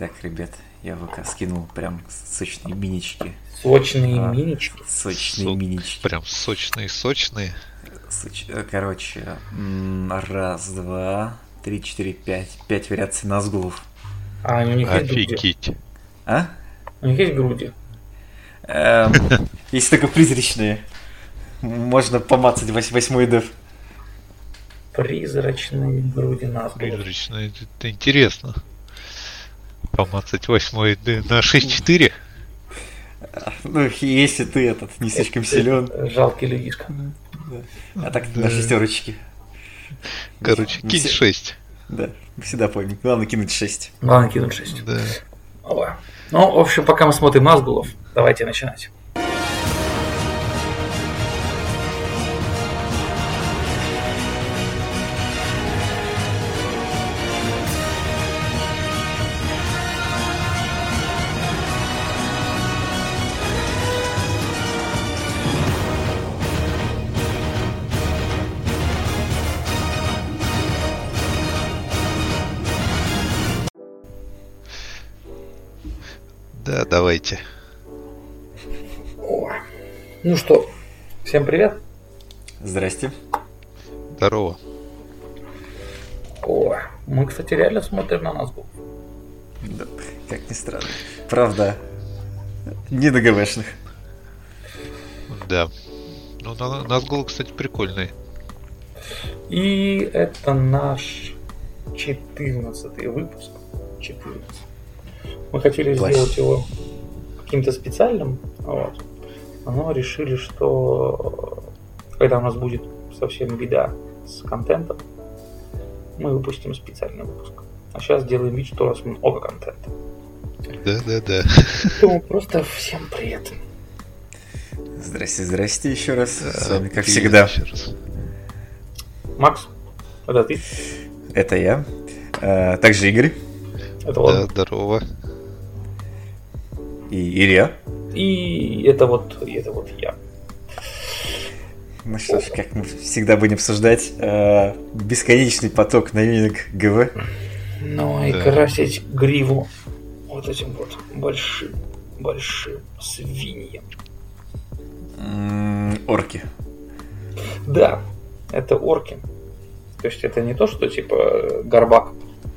Так, ребят, я ВК скинул прям сочные минички. Сочные А, минички. Сочные Со- минички. Прям сочные-сочные. Соч- э, Короче, раз, два, три, четыре, пять. Пять вариаций назгулов. А у них есть груди? Офигеть. А? У них есть груди. Эм, Есть только призрачные. Можно помацать вось- восьмой дев. Призрачные груди нас. Призрачно. Это, это интересно. Помацать восьмой д- на 6-4. Ну, если ты этот не слишком силен. Жалкий людишка. А так на шестерочки. Короче, кинь все- 6. Да, всегда помню. Главное кинуть 6. Главное кинуть 6. Да. Ну, в общем, пока мы смотрим Назгулов, давайте начинать. Давайте. О. Ну что, всем привет. Здрасте. Здорово. О, мы, кстати, реально смотрим на Назгул. Да, как ни странно. Правда, не на ГВшных. Да. Ну, на- Назгул, кстати, прикольный. И это наш 14 выпуск. 14. Мы хотели Класс. сделать его каким-то специальным, вот. но решили, что когда у нас будет совсем беда с контентом, мы выпустим специальный выпуск. А сейчас делаем вид, что у нас много контента. Да-да-да. Поэтому просто всем привет. Здрасте, здрасте еще раз. С вами, как Привет всегда, еще раз. Макс, это ты? это я. А, Также Игорь Это Да, он. здорово. И Илья. И это вот, и это вот я. Ну что ж, как мы всегда будем обсуждать, а, бесконечный поток новинок ГВ. Ну и Да. красить гриву вот этим вот большим, большим свиньем. Орки. Да, это орки. То есть это не то, что типа горбак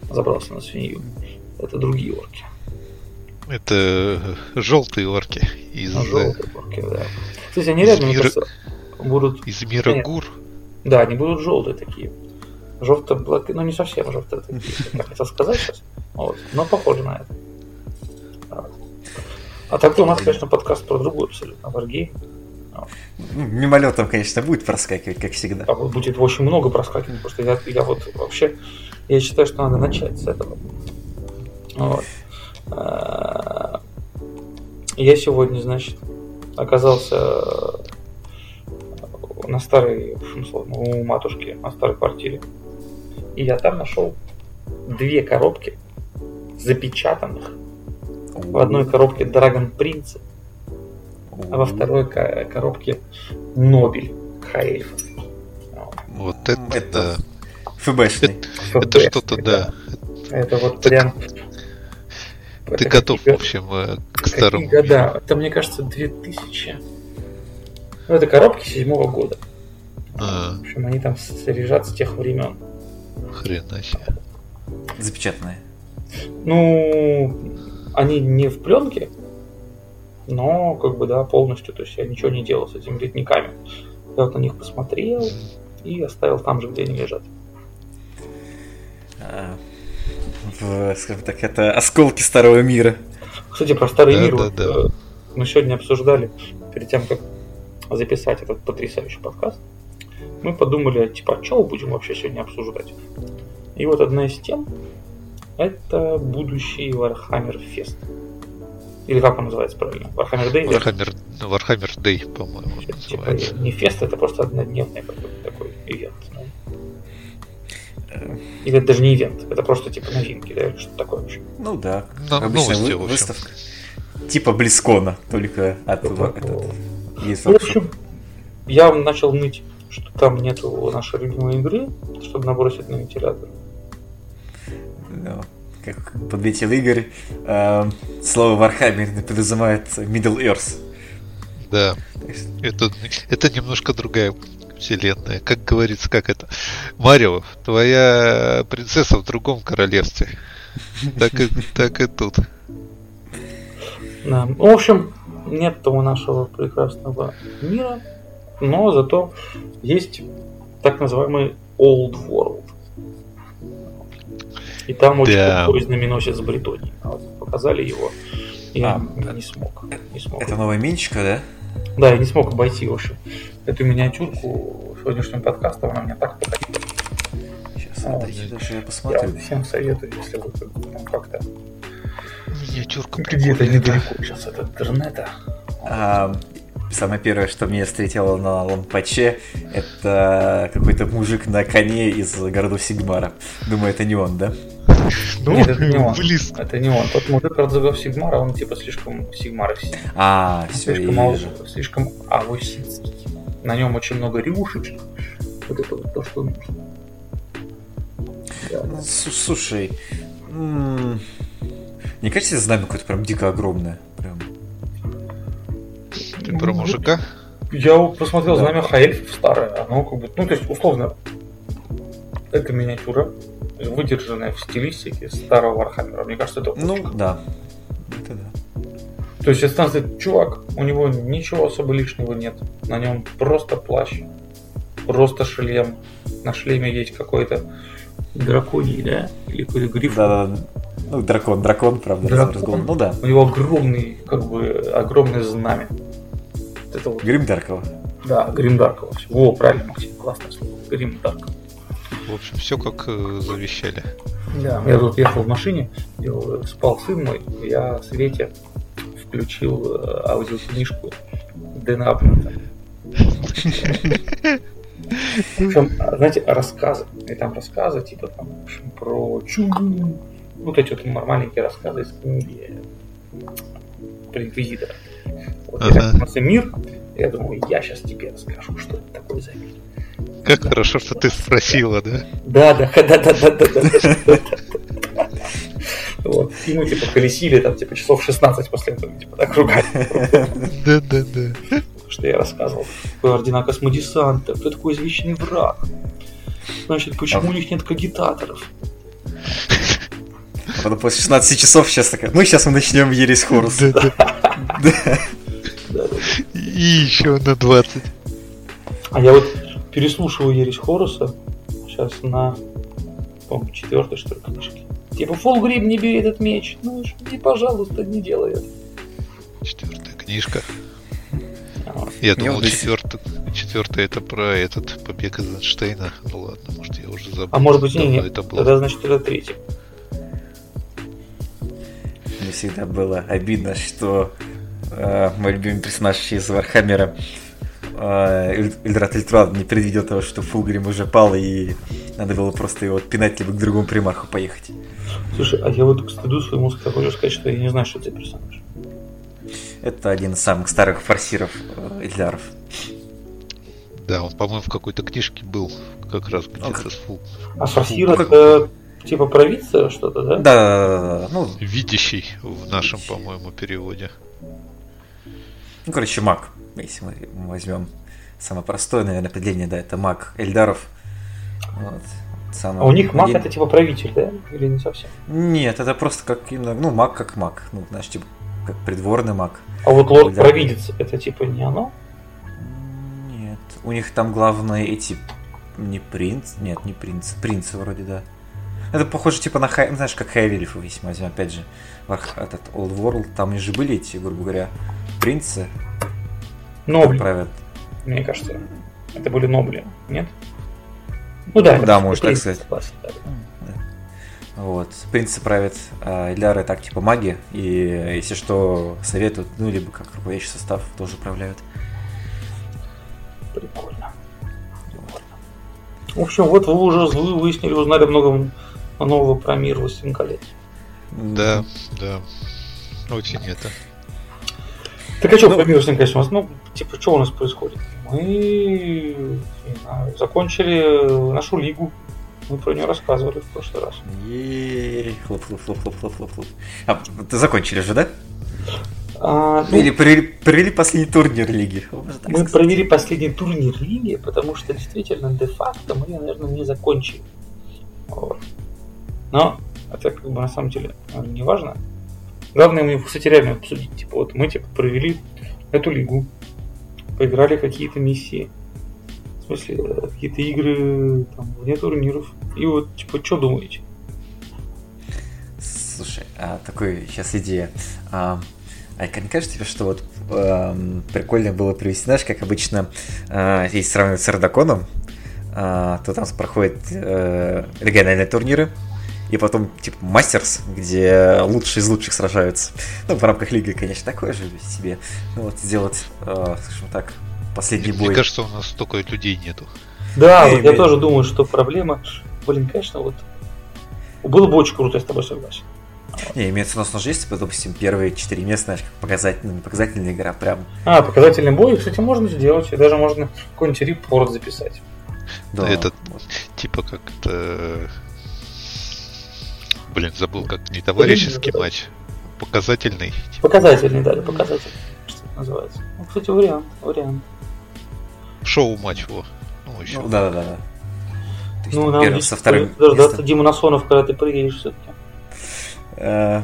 забрался на свинью. Это другие орки. Это желтые орки из, А э, желтые орки, да. Кстати, они реально, Мира- кажется, будут... из мира Нет. гур. Да, они будут желтые такие. желто блок ну не совсем желтые такие, я хотел сказать сейчас. Вот. Но похоже на это. А так у нас, конечно, подкаст про другую абсолютно, Wargame. Ну, Мимолетом, конечно, будет проскакивать, как всегда. А будет очень много проскакивать, потому что я, я вот вообще, я считаю, что надо начать с этого. Вот. А, Я сегодня, значит, оказался э, на старой, в общем, словно, у матушки, на старой квартире. И я там нашел две коробки запечатанных. В одной коробке Dragon Prince, а во второй ко- коробке Нобель Хаэльф. Вот это, Это. ФБшный. Это что-то, да. Это вот прям... Ты готов, в какие- общем, к какие старому. года? Это, мне кажется, 2000. Ну, это коробки седьмого года. А, В общем, они там лежат с тех времен. хрена себе. Запечатанные. Ну, они не в пленке, но, как бы, да, полностью. То есть я ничего не делал с этими ледниками. Я вот на них посмотрел и оставил там же, где они лежат. А, в, скажем так, это осколки старого мира. Кстати, про старый Да, мир да, вот, да. э, мы сегодня обсуждали перед тем, как записать этот потрясающий подкаст. Мы подумали, типа, а что мы будем вообще сегодня обсуждать? И вот одна из тем это будущий Warhammer Fest. Или как он называется правильно? Warhammer Day? Warhammer, Warhammer Day, по-моему, Типа называется. не фест, это просто однодневный какой-то такой ивент. да. Э, Или это даже не ивент, это просто типа новинки, да, или что такое вообще. Ну да, Ну, обычная новости, вы- выставка. Типа Близкона, только от Это- этот, есть Ну, в общем, я начал ныть, что там нету нашей любимой игры, чтобы набросить на вентилятор. Да. как подметил Игорь, э, слово Warhammer подразумевает Middle Earth. Да, это, это немножко другая вселенная. Как говорится, как это? Марио, твоя принцесса в другом королевстве. Так и, так и тут. Да. В общем, нет того нашего прекрасного мира, но зато есть так называемый Old World. И там очень Да. такой знаменосец Бретонии. А вот показали его. Я А, не смог. Не смог. Это новая минчика, да? Да, я не смог обойти, общем, эту миниатюрку сегодняшним подкастом. Она меня так покатила. Сейчас, А, дайте даже я Я посмотрю. вот всем советую, если вы ну, как-то Миниатюрка где-то недалеко сейчас от интернета. А, самое первое, что меня встретило на лампаче, это какой-то мужик на коне из городов Сигмара. Думаю, это не он, да? Ну, Нет, это не он. близко. Это не он. Тот мужик Радзагов Сигмара, он типа слишком Сигмаровский. А, все, слишком, я вижу. слишком AoS инский. На нем очень много рюшечек. Вот это вот то, что нужно. Да, да. Ну, Слушай, м, не кажется, это знамя какое-то прям дико огромное? Прям. Ты про мужика? Я посмотрел Да. знамя High Elf ов старое. Оно как бы, ну то есть условно, это миниатюра, выдержанная в стилистике старого Warhammer а. Мне кажется, это Ну, да. Это да. То есть это станция чувак, у него ничего особо лишнего нет. На нем просто плащ, просто шлем. На шлеме есть какой-то драконий, да? Или какой-то гриф. Да, да. Ну, дракон, дракон, правда, Дракон. Ну да. У него огромный, как бы, огромное знамя. Вот это вот, Грим Даркова. да, Гримдаркова. Во, правильно, Максим, классное слово. Гримдарк. В общем, все как э, завещали. Да. Я тут ехал в машине, э, спал сын мой, я Свете включил э, аудиокнижку Дэна Абнета. Причем, знаете, рассказы. И там рассказы, типа, там, в общем, про чугун. Вот эти вот маленькие рассказы из книги про инквизитора. Вот я Ага. так посмотрел мир, я думаю, я сейчас тебе расскажу, что это такое за мир. Как хорошо, что ты спросила, да? Да, да, да, да, да, да, да, да. И мы типа колесили там типа часов 16 после этого, типа так ругали. Да, да, да. что я рассказывал. Ордена космодесанта, кто такой извечный враг. Значит, почему у них нет кагитаторов? А потом после 16 часов сейчас такая, ну сейчас мы начнем Ересь Хорус. И еще на 20. А я вот переслушиваю Ересь Хоруса сейчас на, по четвертой, что ли, книжке. Типа, Фолгрим, не бери этот меч. Ну, ж, не, пожалуйста, не делай это. Четвертая книжка. Я думал, четвертая, четвертая это про этот побег из Эйнштейна. Ну ладно, может я уже забыл. А может быть, не, не. это было. Тогда, значит, это третий. Мне всегда было обидно, что э, мой любимый персонаж из Warhammer а э, Эльдрад Ультран не предвидел того, что Фулгрим уже пал, и надо было просто его пинать, либо к другому примарху поехать. Слушай, а я вот к стыду своему хочу сказать, что я не знаю, что это персонаж. Это один из самых старых farseer ов э, Эльдаров. Да, он, по-моему, в какой-то книжке был как раз где-то с фу. А Форсир это типа провидца что-то, да? Да, да, да, да, ну, Видящий в нашем, по-моему, переводе. ну, короче, маг, если мы возьмем самое простое, наверное, определение, да, это маг Эльдаров. Вот. Самое- А у них маг один- это типа правитель, да? Или не совсем? Нет, это просто как именно, ну, маг как маг, ну, знаешь, типа, как придворный маг. А вот лорд Да. провидец это типа не оно? Нет, у них там главные эти не принц, нет, не принц, принцы вроде, да. Это похоже типа на хай, знаешь, как мы возьмем, опять же, этот Old World, там же были эти, грубо говоря, принцы, Нобли, правят. мне кажется. Это были нобли, нет? Ну да, Да, можно так сказать. согласен, да. Вот, принцы правят, а Эльдары так типа маги, и если что, советуют, ну, либо как руководящий состав тоже управляют. Прикольно. Прикольно. В общем, вот вы уже вы выяснили, узнали много нового про мир «Властелин колец». Да, да. Очень это. Так а что Ну- по миру «Властелин колец» у нас? Ну, типа, что у нас происходит? Мы, знаю, закончили нашу лигу. Мы про нее рассказывали в прошлый раз. Хлоп, хлоп, хлоп, хлоп, хлоп, хлоп, хлоп. А, ты закончили же, да? А, ну, Или провели, провели последний турнир лиги? Мы сказать. провели последний турнир лиги, потому что действительно де-факто мы, наверное, не закончили. Вот. Но это как бы на самом деле э, не важно. Главное мне, кстати, реально обсудить. Типа, вот мы типа провели эту лигу, поиграли какие-то миссии, в смысле, э, какие-то игры там, вне турниров. И вот, типа, что думаете? Слушай, а такой сейчас идея. А, Айка, не кажется тебе, что вот эм, прикольно было привести, знаешь, как обычно, э, если сравнивать с Ардаконом, э, то там проходят э, региональные турниры, и потом, типа, мастерс, где лучшие из лучших сражаются. Ну, в рамках лиги, конечно, такое же себе. Ну, вот сделать, э, скажем так, последний Мне бой. кажется, у нас столько людей нету. Да, Эй, вот я блин. тоже думаю, что проблема... Блин, конечно, вот... Было бы очень круто, я с тобой согласен. Не, имеется в виду, что есть, допустим, первые четыре места, знаешь, как показательная, не показательная игра, прям. А, показательный бой, кстати, можно сделать. И даже можно какой-нибудь репорт записать. Да, Этот- вот. Типа как это... Блин, забыл, как не товарищеский да. матч. Показательный. типа. Показательный, да, показательный. Что это называется? Ну, кстати, вариант, вариант. Шоу-матч, во. Ну, еще. Ну, да, да, да. То есть, Ну, нам первым со вторым дождаться местом. Дима Насонов, когда ты приедешь все-таки. Э,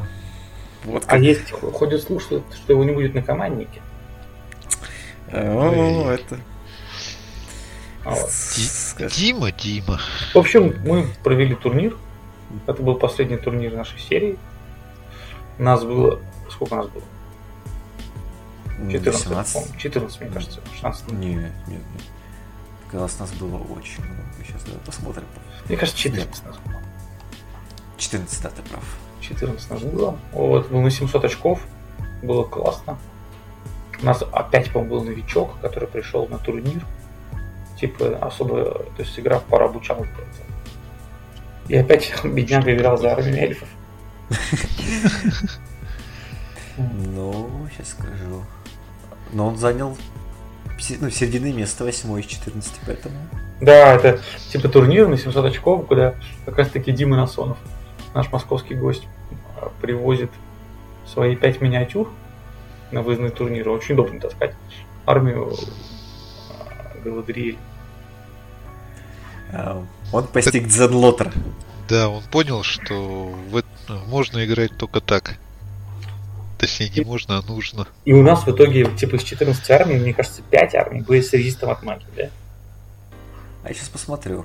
Вот А есть, ходят слух, что, что его не будет на команднике. Э, о, это. А вот. Дима, Дима. В общем, мы провели турнир. Это был последний турнир нашей серии. Нас было... Сколько нас было? 14, 18? по-моему. 14, мне кажется. 16. Нет, нет, нет. Казалось, нас было очень много. Сейчас давай посмотрим. Мне кажется, 14 нас было. 14, да, ты прав. 14 нас было. Вот, был на 700 очков. Было классно. У нас опять, по-моему, был новичок, который пришел на турнир. Типа, особо, то есть игра в пару обучалки. И опять бедняга играл за армию эльфов. Ну, сейчас скажу. Но он занял ну, середины место 8 из 14, поэтому... Да, это типа турнир на 700 очков, куда как раз таки Дима Насонов, наш московский гость, э, привозит свои 5 миниатюр на выездные турниры. Очень удобно таскать армию э, Галадриэль. а, Он постиг Дзенлотер. Да, он понял, что в это можно играть только так. Точнее, не можно, а нужно. И у нас в итоге, типа, из 14 армий, мне кажется, 5 армий были с резистом от магии, да? А я сейчас посмотрю.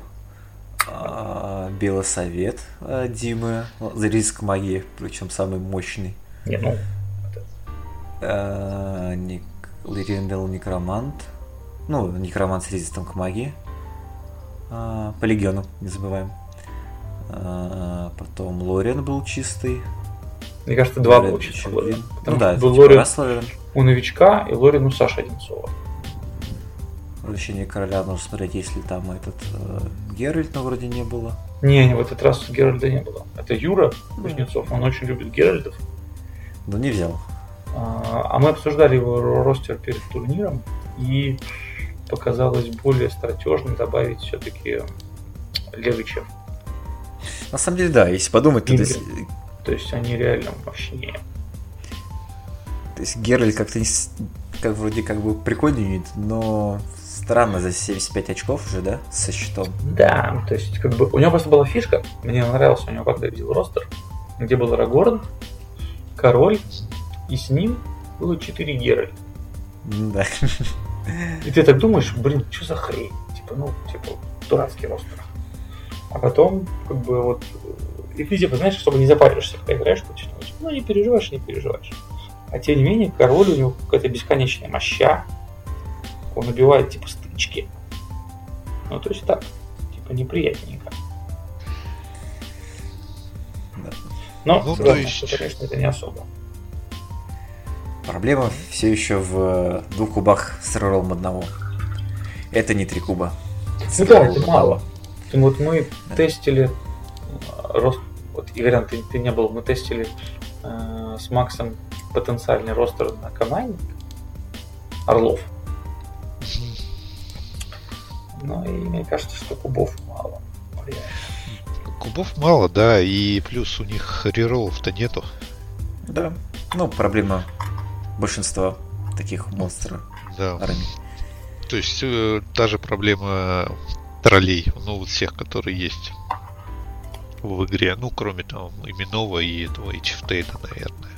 А, Белый совет а, Димы. За риск магии, причем самый мощный. Не, ну, А, Ник... Лириндел Некромант. Ну, Некромант с резистом к магии. А, По легиону, не забываем. А, Потом Лориан был чистый. мне кажется, два Лориан было. Потому Ну да, был Лориан. у новичка и Лорин у Саши Одинцова. Возвращение короля нужно смотреть, если там этот э, Геральт, но вроде не было. Не, не, в этот раз Геральда не было. Это Юра Кузнецов, он очень любит Геральдов. Но не взял. А а мы обсуждали его ро- ростер перед турниром, и показалось более стратежно добавить все-таки Левича. На самом деле, да, если подумать, то, Игры. есть, То есть они реально мощнее. то есть Геральт как-то не как вроде как бы прикольный юнит, но странно за 75 очков уже, да, со счетом. Да, то есть как бы у него просто была фишка, мне нравился у него, когда я видел ростер, где был Рагорн, король, и с ним было 4 Геральта. Да. И ты так думаешь, блин, что за хрень? Типа, ну, типа, дурацкий ростер. А потом, как бы, вот, и ты, типа, знаешь, чтобы не запариваешься, когда играешь почему-нибудь. Ну, не переживаешь, не переживаешь. А тем не менее, король у него какая-то бесконечная моща. Он убивает, типа, стычки. Ну, то есть так, типа, неприятненько. Да. Но, Ну, то есть- конечно, это не особо. Проблема все еще в э, двух кубах с роллом одного. Это не три куба. Ну да, это мало. Вот мы тестили э, рост. Вот, Игорян, ты, ты не был, мы тестили э, с Максом потенциальный ростер на команде Орлов. Ну и мне кажется, что кубов мало. Кубов мало, да, и плюс у них реролов-то нету. Да. Ну, проблема большинства таких монстров Да. армий. То есть э, та же проблема троллей, ну вот всех, которые есть в игре, ну кроме там именного и этого и Чифтейна, наверное.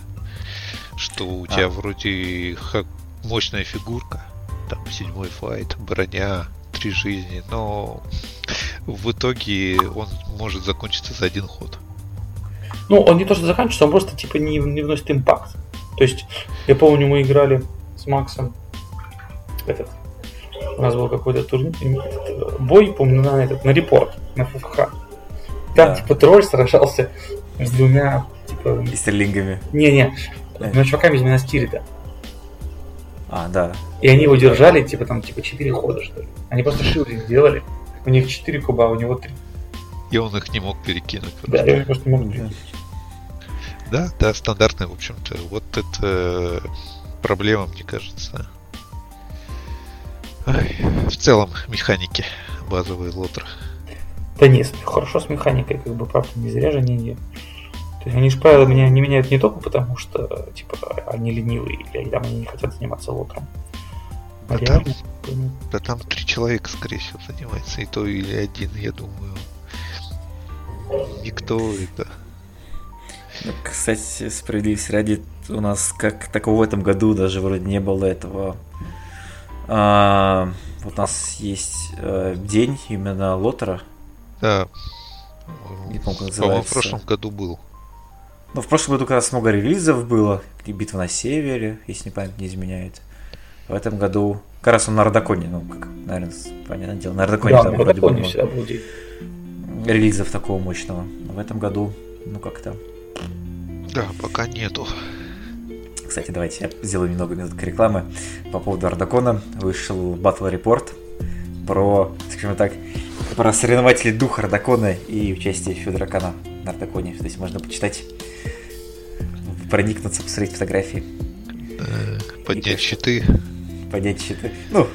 Что у тебя А. вроде ха- мощная фигурка, там седьмой файт, броня, три жизни, но в итоге он может закончиться за один ход. Ну, он не то, что заканчивается, он просто типа не, не вносит импакт. То есть, я помню, мы играли с Максом этот. У нас был какой-то турнир, бой, помню, на этот, на репорт, на ФФХ. Там, Да. типа, тролль сражался с двумя, типа, И стерлингами. не-не, двумя чуваками из Минастирита. А, да. И они его держали, типа, там, типа, 4 хода, что ли. Они просто шилдинг сделали. У них 4 куба, а у него 3. И он их не мог перекинуть. Да, я просто не могу Да. Да, да, стандартная, в общем-то. Вот это проблема, мне кажется. Ай, в целом, механики базовые лотер. Да нет, хорошо с механикой, как бы, правда, не зря же они. То есть они же правила меня не меняют не только потому, что, типа, они ленивые, или там они не хотят заниматься лотром. А Да реально, ну, Да там три человека, скорее всего, занимается. И то или один, я думаю. Никто это. Ну, Кстати, справедливости ради, у нас как такого в этом году даже вроде не было этого. А, вот у нас есть э, день именно лотера. Да. Не помню, как По-моему, в называется. прошлом году был. Ну, в прошлом году как раз много релизов было. И битва на севере, если не память не изменяет. В этом году как раз он на Родоконе, ну, как, наверное, понятное дело, на Родоконе да, там на вроде бы всегда день. релизов такого мощного. Но в этом году, ну, как-то Да, пока нету. Кстати, давайте я сделаю немного минуток рекламы. По поводу Ардакона вышел Battle Report про, скажем так, про соревнователей духа Ардакона и участие Федора Кана на Ардаконе. То есть можно почитать, проникнуться, посмотреть фотографии, Э, Поднять конечно. щиты. поднять щиты. Ну,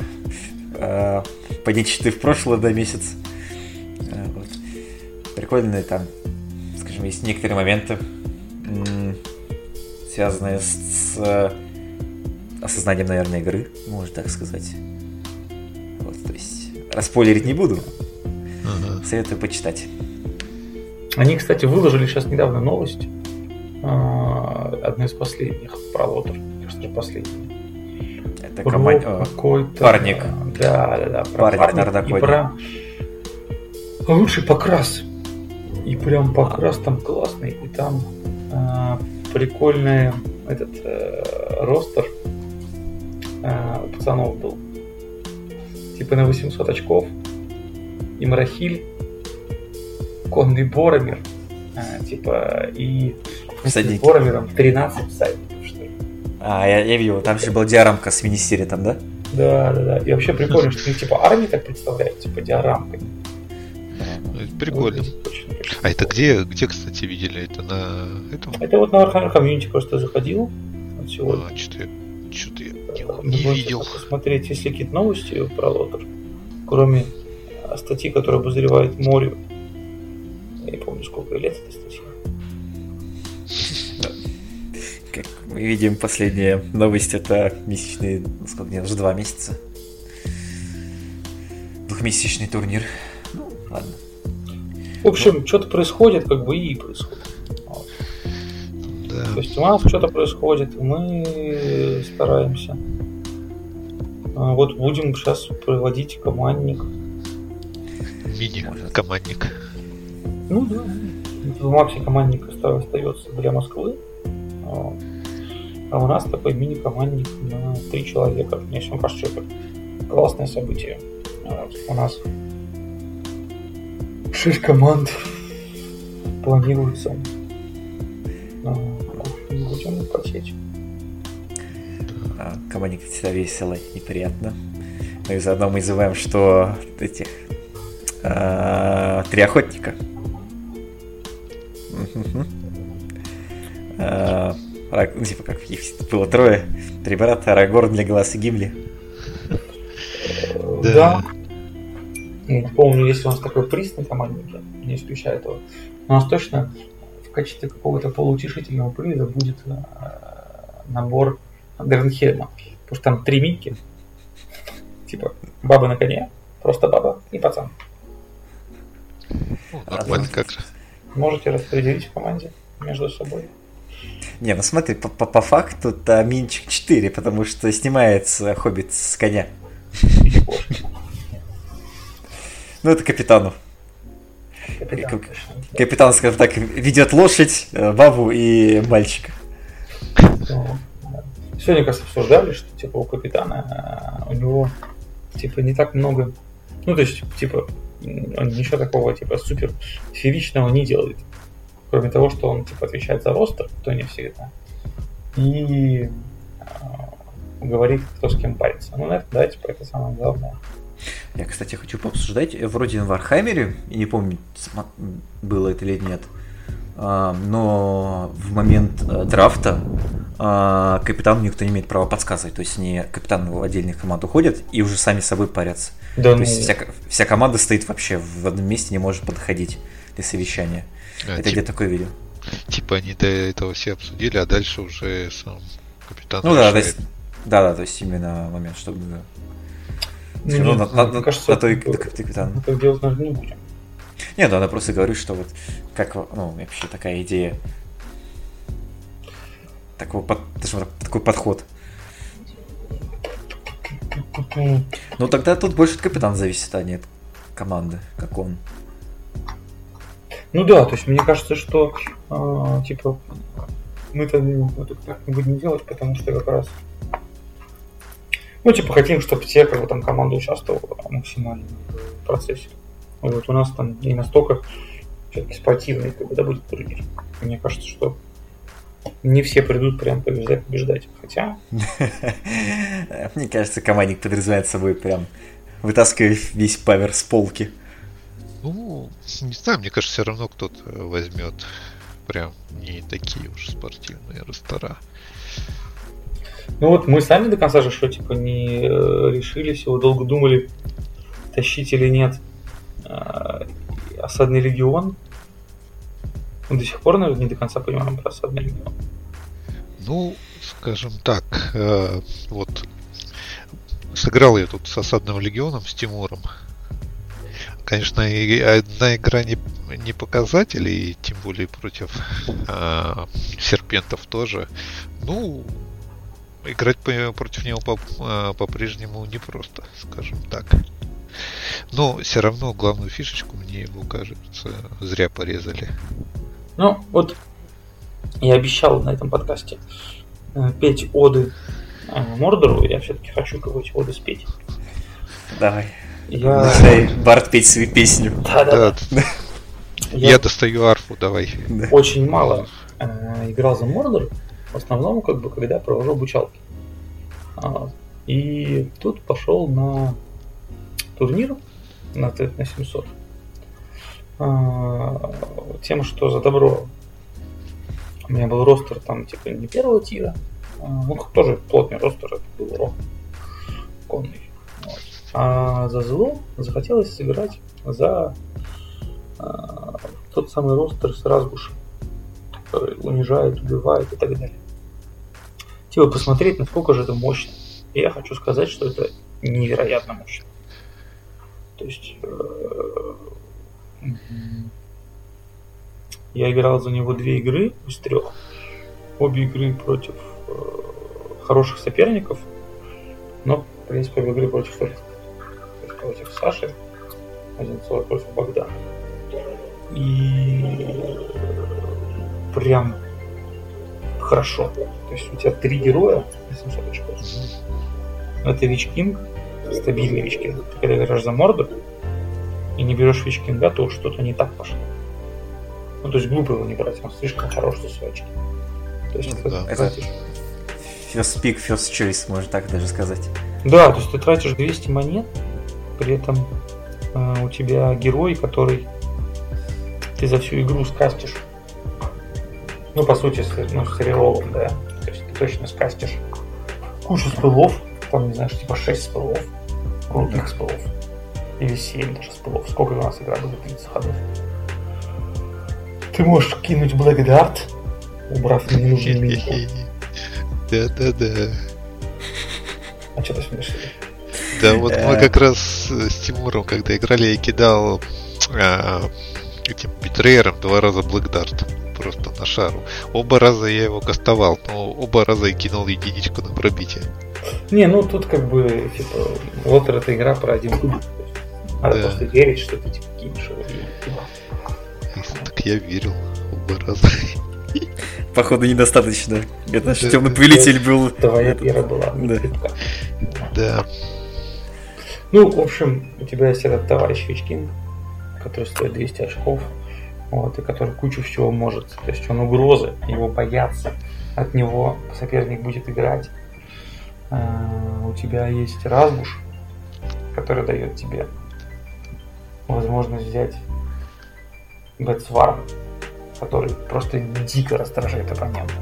э, поднять щиты в прошлый да, месяц. Э, вот. Прикольные там, скажем, есть некоторые моменты, связанные с, с, э, осознанием, наверное, игры, можно так сказать. Вот, то есть, распойлерить не буду, Ага. советую почитать. Они, кстати, выложили сейчас недавно новость. а, Одна из последних про лотер. Кажется, же последняя. Это о, какой-то... парник. Да, да, да. Про Парник парник и про лучший покрас. И прям покрас там классный. И там а, прикольный этот э, ростер а, у пацанов был. Типа на 800 очков. И Марахиль. Конный Боромир. а, типа и с. Боромиром 13 всадников, что ли. А, я, я видел, там же был диарамка с мини там, да? Да, да, да. И вообще прикольно, что их типа армии так представляют, типа диорамкой. Ну, это Прикольно. Прикольно. А это где, где, кстати, видели? Это на этом? Это вот на Warhammer комьюнити просто заходил вот сегодня. А, что-то я, что-то я не, не видел. посмотреть, есть ли какие-то новости про Лотер, кроме а, статьи, которая обозревает море. Я не помню, сколько лет эта статья. Как мы видим, последняя новость это месячный, ну, сколько мне, уже два месяца. Двухмесячный турнир. Ну, ладно. В общем, что-то происходит, как бы и происходит. Вот. Да. То есть у нас что-то происходит, мы стараемся. А, Вот будем сейчас проводить командник. Мини-командник. Ну да. В Максе командник оста- остается для Москвы. Вот. А у нас такой мини-командник на три человека. Мне всем кажется, это классное событие. Вот. У нас шесть команд планируется. А, Будем потеть. А, Командник всегда весело и приятно. Ну и заодно мы называем, что этих а, три охотника. А, ну, типа как их было трое. Три брата, Арагорн, Леголас и Гимли. Да. Я не помню, если у нас такой приз на команднике, не исключая этого. Но у нас точно в качестве какого-то полуутешительного приза будет э, набор Грандхельма. Потому что там три Микки. Типа баба на коне, просто баба и пацан. Ну, нормально как же. Можете распределить в команде между собой. Не, ну смотри, по, по, по факту это Минчик 4, потому что снимается Хоббит с коня. Ну, это капитану. Капитан, Как-. Капитан, скажем так, ведет лошадь, э, бабу и мальчика. Ну. Сегодня, кажется, обсуждали, что типа у капитана э, у него типа не так много. Ну, то есть, типа, он ничего такого типа супер фееричного не делает. Кроме того, что он типа отвечает за roster, то не всегда. И э, говорит, кто с кем pair ится. Ну, это, да, типа, это самое главное. Я, кстати, хочу пообсуждать. Вроде в Warhammer е, я не помню, было это или нет, а, но в момент э, драфта а, капитану никто не имеет права подсказывать. То есть они капитан в отдельных команд уходят и уже сами собой парятся. Да, То ну, есть вся, вся команда стоит вообще в одном месте, не может подходить для совещания. А, это тип- где такое видел? Типа они до этого все обсудили, а дальше уже сам капитан Ну да, то решает. есть, да, да, то есть именно момент, чтобы ну, всё равно нет, на, на- мне на- кажется, на то и мы так делать, наверное, не будем. Нет, да, она просто говорит, что вот как, ну, вообще такая идея. Такого под- такой подход. Ну тогда тут больше от капитана зависит, а не от команды, как он. Ну да, то есть мне кажется, что а, типа мы-то ну, так не будем делать, потому что как раз ну, типа, хотим, чтобы все, как бы, там, команда участвовала максимально в процессе. Вот, у нас там не настолько все-таки спортивный, как бы, да, будет турнир. Мне кажется, что не все придут прям побеждать, побеждать. Хотя, Мне кажется, командник подразумевает собой прям вытаскивать весь павер с полки. Ну, не знаю, мне кажется, все равно кто-то возьмет прям не такие уж спортивные ростера. Ну вот мы сами до конца же что, типа, не э, решились, его долго думали, тащить или нет э, осадный легион. Мы до сих пор, наверное, не до конца понимаем про осадный легион. Ну, скажем так, э, вот сыграл я тут с осадным легионом, с Тимуром. Конечно, одна игра не, не показатель, и тем более против э, серпентов тоже. Ну, играть по- против него по- э, по-прежнему непросто, скажем так. Но все равно главную фишечку мне его, кажется, зря порезали. Ну, вот я обещал на этом подкасте э, петь оды э, Мордору, я все-таки хочу какую-то оды спеть. Давай. Я... Дай Барт петь свою песню. Да-да-да. Да, Я я достаю арфу, давай. Да. очень мало э, играл за Мордор, в основном, как бы, когда провожу обучалки. А, и тут пошел на турнир на, т- на 700. А, тем, что за добро у меня был ростер там типа не первого тира, а, ну тоже плотный ростер, это был рок конный. Вот. А за зло захотелось сыграть за а, тот самый ростер с разгушем, который унижает, убивает и так далее. Типа посмотреть, насколько же это мощно. И я хочу сказать, что это невероятно мощно. То есть э, я играл за него две игры из трех. Обе игры против э, хороших соперников, но, в принципе, обе игры против против Саши, Одинцова против Богдана. И прям хорошо. То есть у тебя три героя на 700 очков. Это Вич Кинг, стабильный Вич Кинг. Ты когда играешь за морду и не берешь Вич Кинга, то что-то не так пошло. Ну, то есть глупо его не брать, он слишком хорош за свои очки. То есть Ну да. тратишь- First pick, first choice, можно так даже сказать. Да, то есть ты тратишь 200 монет, при этом э, у тебя герой, который ты за всю игру скастишь. Ну, по сути, с, ну, с реролом, да. То есть ты точно скастишь кучу спылов, там, не знаю, типа 6 спылов, крутых спылов. или 7 даже спылов. Сколько у нас игра будет 30 ходов? Ты можешь кинуть Black Dart, убрав ненужную минку. Да-да-да. А что ты смеешься? Да, вот мы как раз с Тимуром, когда играли, я кидал а, этим битрейером два раза Black Dart просто на шару. Оба раза я его кастовал, но оба раза я кинул единичку на пробитие. Не, ну тут как бы, типа, вот эта игра про один кубик. Надо Да. просто верить, что ты типа кинешь его. и- И Так я верил оба раза. Походу, недостаточно. Это наш темный повелитель был. Твоя вера была Да. Да. Ну, в общем, у тебя есть этот товарищ Вичкин, который стоит 200 очков, вот, и который кучу всего может. То есть он угрозы, его боятся, от него соперник будет играть. А, У тебя есть Разбуш, который дает тебе возможность взять Бэтсварм, который просто дико раздражает оппонента.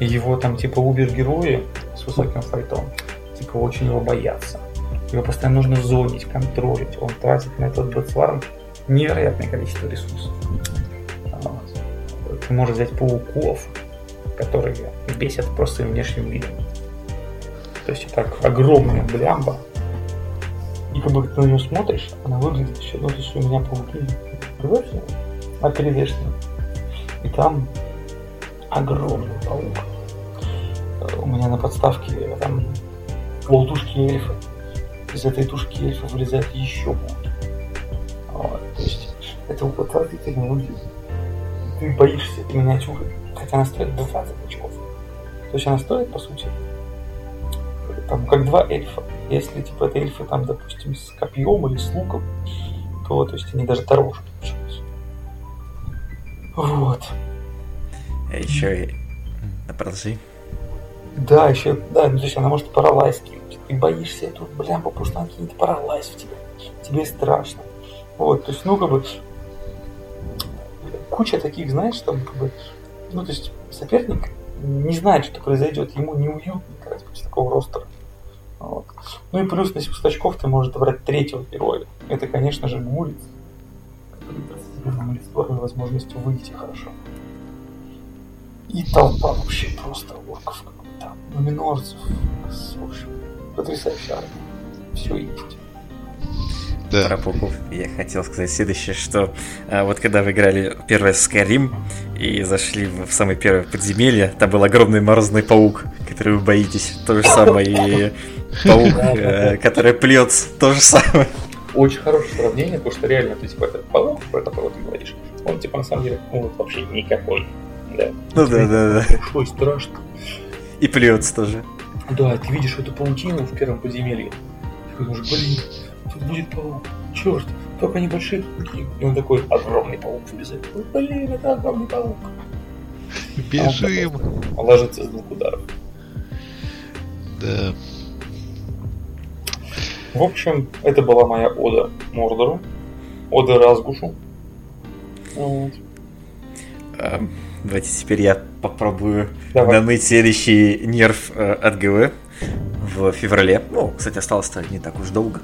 И его там типа убер-герои с высоким файтом, типа очень его боятся. Его постоянно нужно зонить, контролить. Он тратит на этот Бэтсварм невероятное количество ресурсов. Ты можешь взять пауков, которые бесят просто внешним видом. То есть это огромная блямба. И как бы ты на нее смотришь, она выглядит еще, ну то есть у меня пауки прозрачные, а перевешенные. И там огромный паук. У меня на подставке э, там полтушки эльфа. Из этой тушки эльфа вылезает еще пауки. Вот, то есть это вот отвратительно выглядит. Ты боишься этой миниатюры, хотя она стоит 20 очков. То есть она стоит, по сути, там, как два эльфа. Если, типа, это эльфы, там, допустим, с копьем или с луком, то, то есть, они даже дороже получаются. Вот. А еще и... Продолжи. Да, еще, да, ну, то есть она может паралайз кинуть. Ты боишься эту блямбу, потому что она кинет паралайз в тебя. Тебе страшно. Вот, то есть, ну, как бы, куча таких, знаешь, там, как бы, ну, то есть, соперник не знает, что произойдет, ему неуютно играть против такого ростера. Вот. Ну и плюс на 700 очков ты можешь брать третьего героя. Это, конечно же, Гулец, который даст тебе на выйти хорошо. И толпа вообще просто орков какой-то, номинорцев, в общем, потрясающая армия. Все есть. Да. Про пауков я хотел сказать следующее, что а, вот когда вы играли первое Skyrim и зашли в самое первое подземелье, там был огромный морозный паук, который вы боитесь. То же самое и паук, э, который плется, то же самое. Очень хорошее сравнение, потому что реально ты типа этот паук, про которого ты говоришь, он типа на самом деле ну, вообще никакой. Да. Ну да, да, да. Большой, страшно. И плется тоже. Да, ты видишь эту паутину в первом подземелье. Ты думаешь, блин, будет паук. Черт, только небольшие пауки. И он такой огромный паук. Ой, блин, это огромный паук. Бежим. Он ложится с двух ударов. Да. В общем, это была моя ода Мордору. Ода Разгушу. Вот. А, Давайте теперь я попробую Давай. наныть следующий нерв э, от ГВ в феврале. Ну, кстати, осталось-то не так уж долго.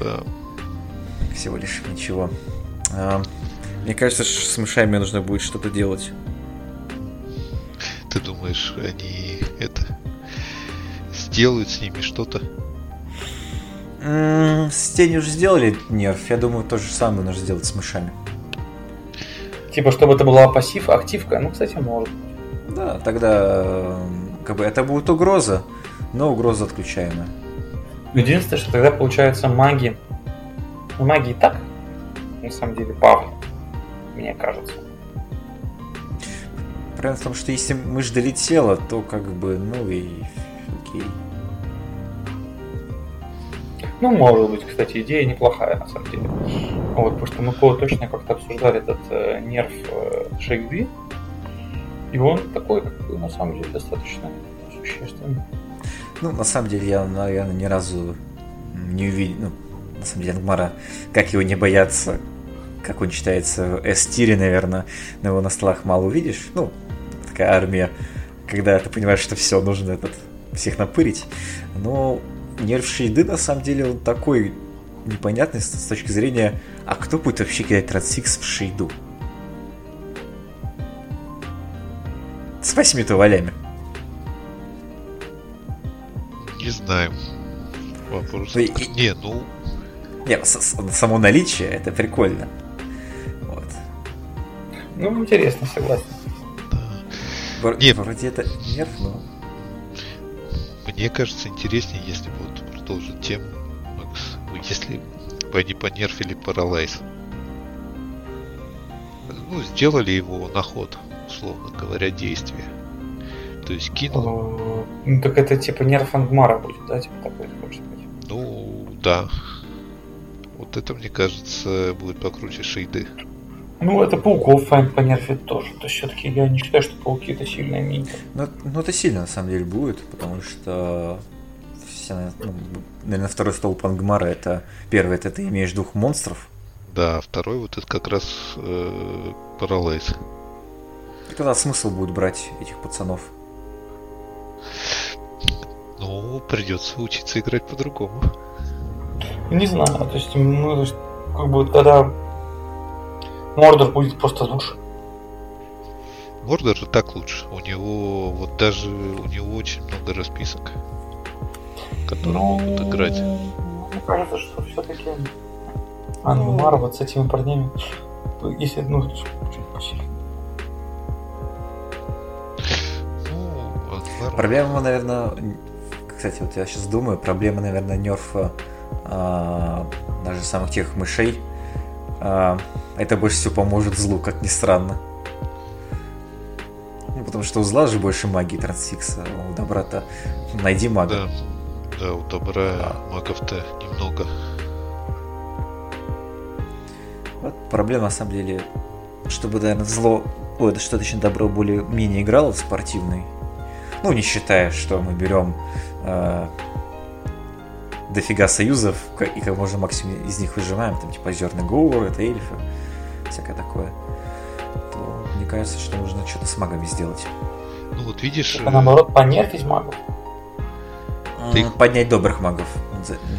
Да. Всего лишь ничего. А, Мне кажется, с мышами нужно будет что-то делать. Ты думаешь, они это сделают с ними что-то? М, С тенью уже сделали нерв. Я думаю, то же самое нужно сделать с мышами. Типа, чтобы это была пассив, активка. Ну, кстати, может. Да, тогда как бы это будет угроза, но угроза отключаемая. Единственное, что тогда получается маги. Ну, маги и так, на самом деле, павли, мне кажется. Проблема в том, что если мышь долетела, то как бы, ну и окей. Ну, может быть, кстати, идея неплохая, на самом деле. Вот, потому что мы по- точно как-то обсуждали этот э, нерв э, Шейкби, и он такой, как бы, на самом деле, достаточно существенный. Ну, на самом деле, я, наверное, ни разу не увидел, ну, на самом деле, Ангмара, как его не бояться, как он читается в S-тире, наверное, на его на столах мало увидишь. Ну, такая армия, когда ты понимаешь, что все, нужно этот, всех напырить. Но нерв Шейды, на самом деле, он такой непонятный с, точки зрения, а кто будет вообще кидать трансфикс в шейду? С восьми-то валями. Не знаю. Вопрос. И- Не, ну, Не, само наличие это прикольно. Вот. Ну, интересно, согласен. Вр- Не. Вроде это нерв, но. мне кажется интереснее, если бы вот продолжить тему, ну, если бы они понерфили Паралайз. Ну, сделали его на ход, условно говоря, действие. То есть кинул, Ну, так это типа нерв Ангмара будет, да? Типа такой, хочешь сказать. ну, да. Вот это, мне кажется, будет покруче шейды. Ну, это пауков файн понерфит тоже. То есть, все-таки я не считаю, что пауки это сильная минька. Ну, ну, это сильно на самом деле будет, потому что все, ну, наверное, второй столб Ангмара это первый, это ты имеешь двух монстров. Да, второй вот это как раз э, Паралайз. И тогда смысл будет брать этих пацанов. Придется учиться играть по-другому. Не знаю, то есть, ну, то есть, как бы тогда Мордор будет просто лучше. Мордор и так лучше. У него вот даже у него очень много расписок, которые могут играть. Мне кажется, что все-таки Ангмар вот с этими парнями, если, ну, чуть посильнее. Ну, Проблема, наверное, кстати, вот я сейчас думаю, проблема, наверное, нерфа а, даже самых тех мышей. а, это больше всего поможет злу, как ни странно. Ну, потому что у зла же больше магии трансфикса, а у добра-то найди мага. Да, да, у добра магов-то немного. Вот проблема на самом деле, чтобы, наверное, зло, ой, это что точно добро более-менее играло в спортивный. Ну, не считая, что мы берем э, дофига союзов и как можно максимум из них выжимаем, там типа озерный говор, это эльфы, всякое такое. То мне кажется, что нужно что-то с магами сделать. Ну вот видишь, А наоборот, понерфить магов. Ты- Поднять добрых магов,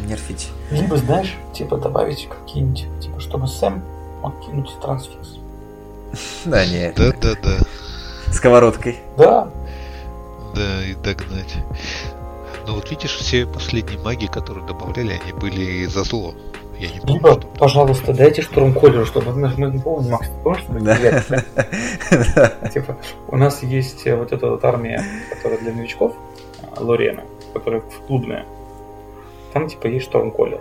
нерфить. Либо, знаешь, типа добавить какие-нибудь, типа, чтобы Сэм мог кинуть трансфикс. Да, нет, да, да, да, сковородкой. Да, да, и догнать. Ну вот видишь, все последние маги, которые добавляли, они были за зло. Я не помню, либо, что- пожалуйста, дайте штурмколеру, чтобы мы, мы не помним, Макс, ты помнишь, что мы Да. Типа, у нас есть э, вот эта вот армия, которая для новичков, а, Лорена, которая в клубная. Там, типа, есть штурмколер.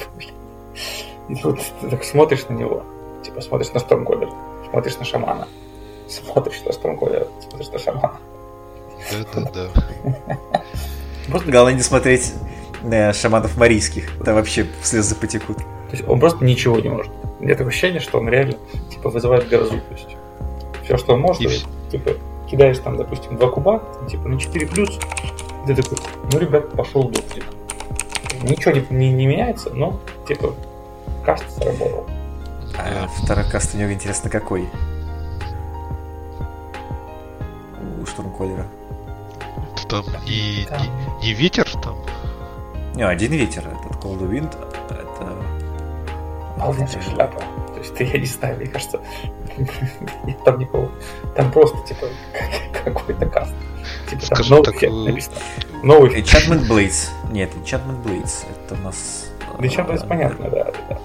И вот ты так смотришь на него, типа, смотришь на штурмколер, смотришь на шамана, смотришь на штурмколера, смотришь на шамана. Да, да, да. Просто, Главное не смотреть на шаманов марийских, там вообще слезы потекут. то есть он просто ничего не может. У меня такое ощущение, что он реально, типа, вызывает грозу. То есть все, что он может, И типа, кидаешь там, допустим, два куба, типа, на 4 плюс, ты такой, ну, ребят, пошел дождик. Ничего не, не, не меняется, но, типа, каст сработал. А второй каст у него интересно какой? У штурмколера. Там не, Там. не, не ветер там. Не, один ветер, этот Cold Wind, это... Полнейшая шляпа. То есть, ты, я не знаю, мне кажется, там никого, там просто, типа, какой-то каст. Типа, Скажем новый так, э. Новый. Enchantment Blades. Нет, Enchantment Blades. Это у нас... Да чем это понятно, да, да, да.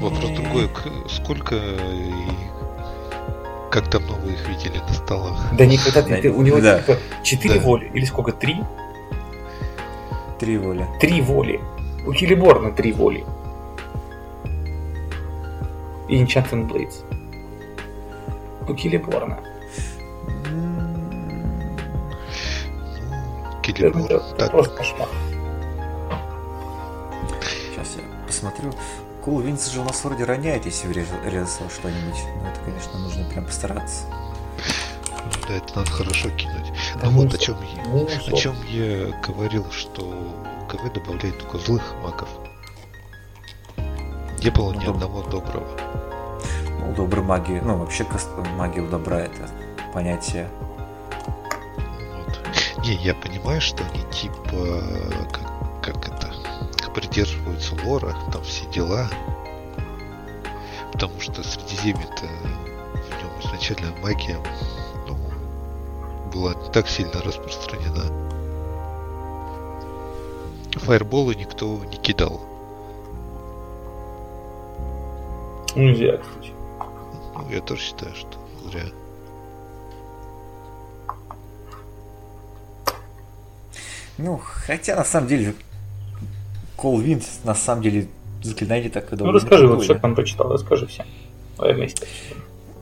Вопрос другой, сколько и как давно вы их видели на столах? Да никогда ты, ты- у него Да. типа 4 Да. воли, или сколько, 3? Три воли. 3 воли. У Хилиборна 3 воли. И Enchanted Blades. У Хилиборна. М, Ну, Это, это просто кошмар. Сейчас я посмотрю. Cool Winds же у нас вроде роняет, если врезал что-нибудь. Но это, конечно, нужно прям постараться. да, это надо хорошо кинуть. Да Ну вот о чем я, Мусор. о чем я говорил, что КВ добавляет только злых магов. Не было ни Ну, одного доброго. Ну, добрый магии, ну, вообще магия у добра это понятие. Вот. Не, я понимаю, что они типа как, как это них придерживаются лора, там все дела. Потому что Средиземье-то в нем изначально магия ну, была не так сильно распространена. Фаерболы никто не кидал. Нельзя, кстати. Ну, я тоже считаю, что зря. Ну, хотя на самом деле Call Wind на самом деле заклинание так и Ну расскажи, вот что там прочитал, расскажи всем. Давай вместе.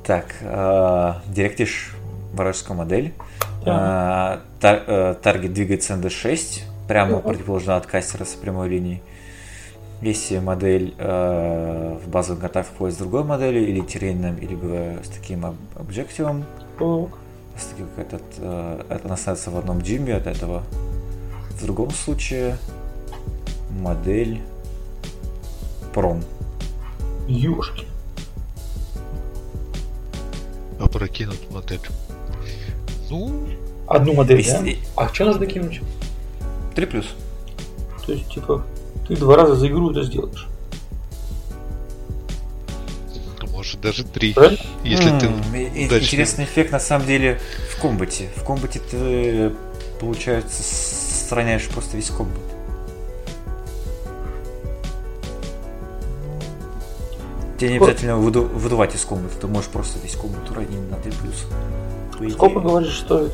Так, э, директишь вражескую модель. Да. Э, тар- э, таргет двигается на D6, прямо Ага. противоположно от кастера с прямой линией. Если модель э, в базовом готов входит с другой моделью, или террейном, либо с таким об- объективом, Так. с таким, как этот, э, это находится в одном джиме от этого. В другом случае модель пром. Ёшки. Опрокинут модель. Ну, Одну модель, да? Если- А что надо докинуть? 3 плюс. То есть, типа, ты два раза за игру это сделаешь. может даже три. Правильно? Если ты удачно- Интересный эффект на самом деле в комбате. В комбате ты, получается, сохраняешь просто весь комбат. Тебе не обязательно выду- выдувать из комбата, ты можешь просто весь комбат уронить на 3 плюс. По идее, Сколько, говоришь, стоит?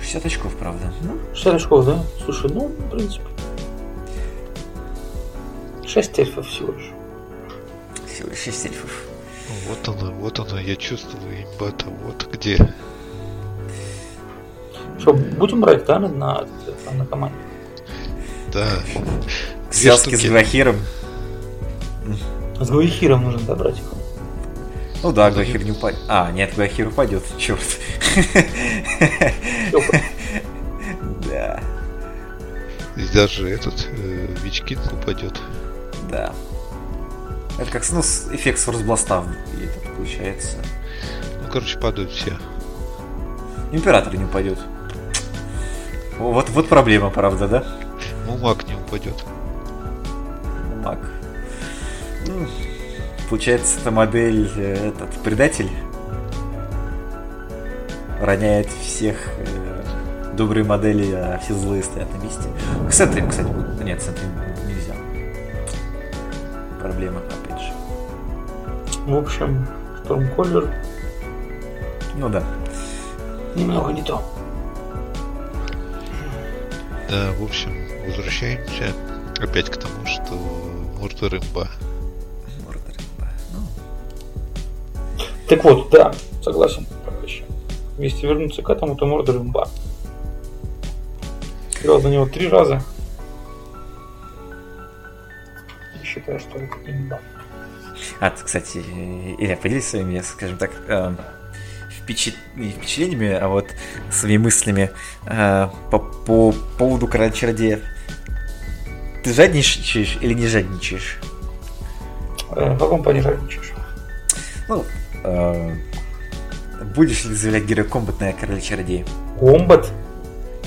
60 очков, правда. Ну, 60 очков, да? Слушай, ну, в принципе. 6 эльфов всего лишь. всего лишь 6 эльфов. Вот оно, вот оно, я чувствую имбата, вот где. Что, будем брать, да, на, на, на команде? Да. Связке с штуки. С Гуихиром нужно добрать их. Ну да, Гвахир не упадет. А, нет, Гвахир упадет, черт. Да, И даже этот э, Вичкинг упадет. да. Это как ну, с- эффект Сорсбласта и этот получается. Ну, короче, падают все. Император не упадет. Вот, вот проблема, правда, да? Ну, маг не упадет. Ну, Получается, эта модель, э, этот предатель роняет всех э, добрые модели, а все злые стоят на месте. К центре, кстати, будет. Нет, центре нельзя. Проблема, опять же. В общем, Stormcaller Ну да. немного не то. Да, в общем, возвращаемся опять к тому, что Мордор имба. Так вот, да, согласен, товарищи. Если вернуться к этому, то Мордор имба. Играл за него три раза. И считаю, что это имба. А, кстати, Илья, поделись своими, скажем так, э, впечат- впечатлениями, а вот своими мыслями э, по, по поводу короля чародеев. Ты жадничаешь или не жадничаешь? Э, В каком плане жадничаешь? Ну, будешь ли заявлять герой комбат на короля чародея? Комбат?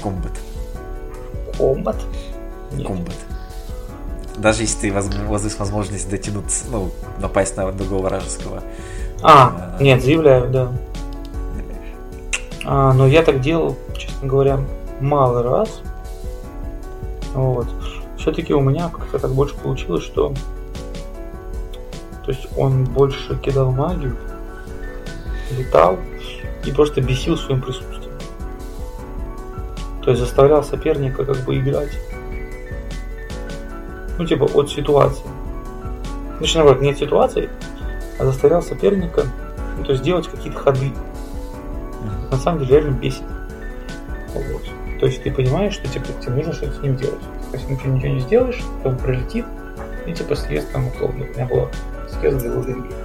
Комбат. Комбат? Нет. Комбат. Даже если ты воз- возьмешь возможность дотянуться, ну, напасть на другого вражеского. А, нет, заявляю, да. А, но я так делал, честно говоря, мало раз. Вот. Все-таки у меня как-то так больше получилось, что то есть он больше кидал магию, летал и просто бесил своим присутствием. То есть заставлял соперника как бы играть. Ну, типа, от ситуации. Точнее, наоборот, не от ситуации, а заставлял соперника, ну, то есть делать какие-то ходы. На самом деле реально бесит. Вот. То есть ты понимаешь, что типа, тебе нужно что-то с ним делать. Если ты ничего не сделаешь, то он пролетит и типа съест там условно. У меня было съезд для лотереи.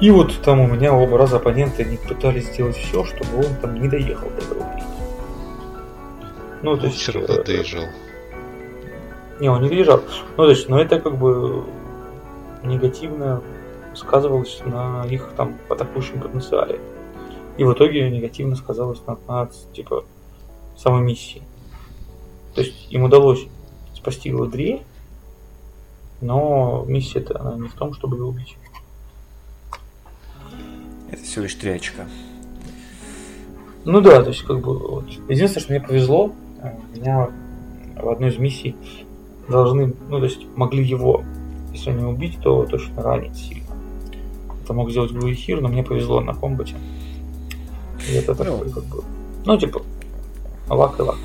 И вот там у меня оба раза оппоненты они пытались сделать все, чтобы он там не доехал до этого принца. Ну, то есть... все равно э, доезжал. не, он не доезжал. Ну, то есть, но это как бы негативно сказывалось на их там атакующем потенциале. И в итоге негативно сказалось на, на, типа самой миссии. То есть им удалось спасти Гладриэль, но миссия-то она не в том, чтобы его убить. Всего лишь три очка. Ну да, то есть как бы вот. Единственное, что мне повезло, э, меня в одной из миссий должны, ну то есть могли его, если не убить, то точно ранить сильно. Это мог сделать Гуихир, но мне повезло на комбате. И это такой как бы, ну типа, лак и лак.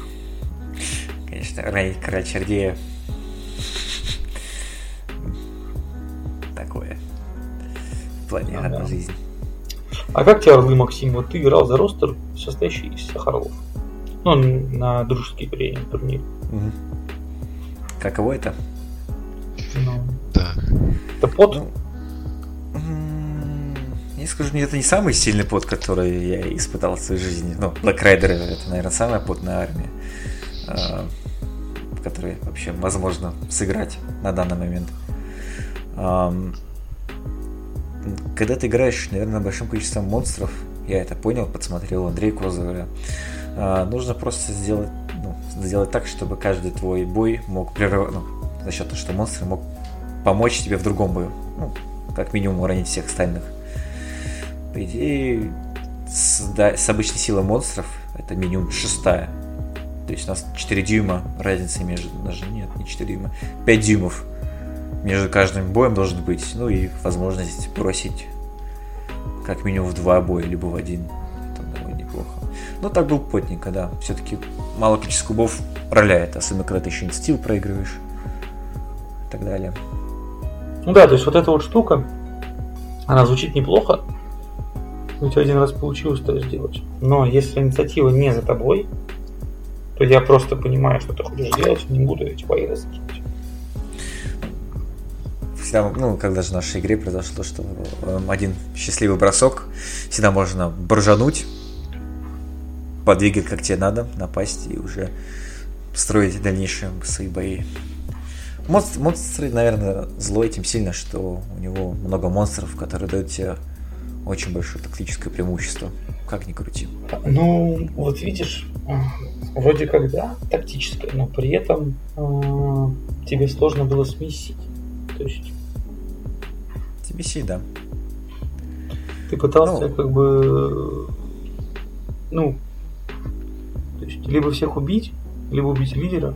Конечно, ранить короля Чердея. Такое. В плане Ну да. одной жизни. А как тебе Орлы, Максим? Вот ты играл за ростер, состоящий из всех Орлов. Ну, на дружеский при турнире. Мгм. Каково это? Ну, Да. это пот. Ну, Я скажу, это не самый сильный пот, который я испытал в своей жизни. Ну, Black Rider это, наверное, самая потная армия, а, в которой вообще возможно сыграть на данный момент. Когда ты играешь, наверное, большим количеством монстров, я это понял, подсмотрел Андрей Козыра, а, нужно просто сделать, ну, сделать так, чтобы каждый твой бой мог прерывать, ну, за счет того, что монстр мог помочь тебе в другом бою. Ну, как минимум уронить всех остальных. По идее, с, да, с обычной силой монстров это минимум шестая. То есть у нас 4 дюйма разницы между... Даже нет, не 4 дюйма. 5 дюймов между каждым боем должен быть. Ну и возможность бросить как минимум в два боя, либо в один. Это довольно неплохо. Но так был плотненько, да. Все-таки мало количество кубов роляет, особенно когда ты еще инстил проигрываешь. И так далее. Ну да, то есть вот эта вот штука, она звучит неплохо. У тебя один раз получилось это сделать. Но если инициатива не за тобой, то я просто понимаю, что ты хочешь делать, не буду эти бои раскидывать. Всегда, ну, когда же в нашей игре произошло, что э, один счастливый бросок, всегда можно боржануть, подвигать как тебе надо, напасть и уже строить дальнейшие свои бои. Монстр, монстры, наверное, злой тем сильно, что у него много монстров, которые дают тебе очень большое тактическое преимущество. Как ни крути. Ну, вот видишь, а, вроде как да, тактическое, но при этом а, тебе сложно было смесить. То есть Сей, да. ты пытался Ну. как бы, ну, то есть либо всех убить, либо убить лидера.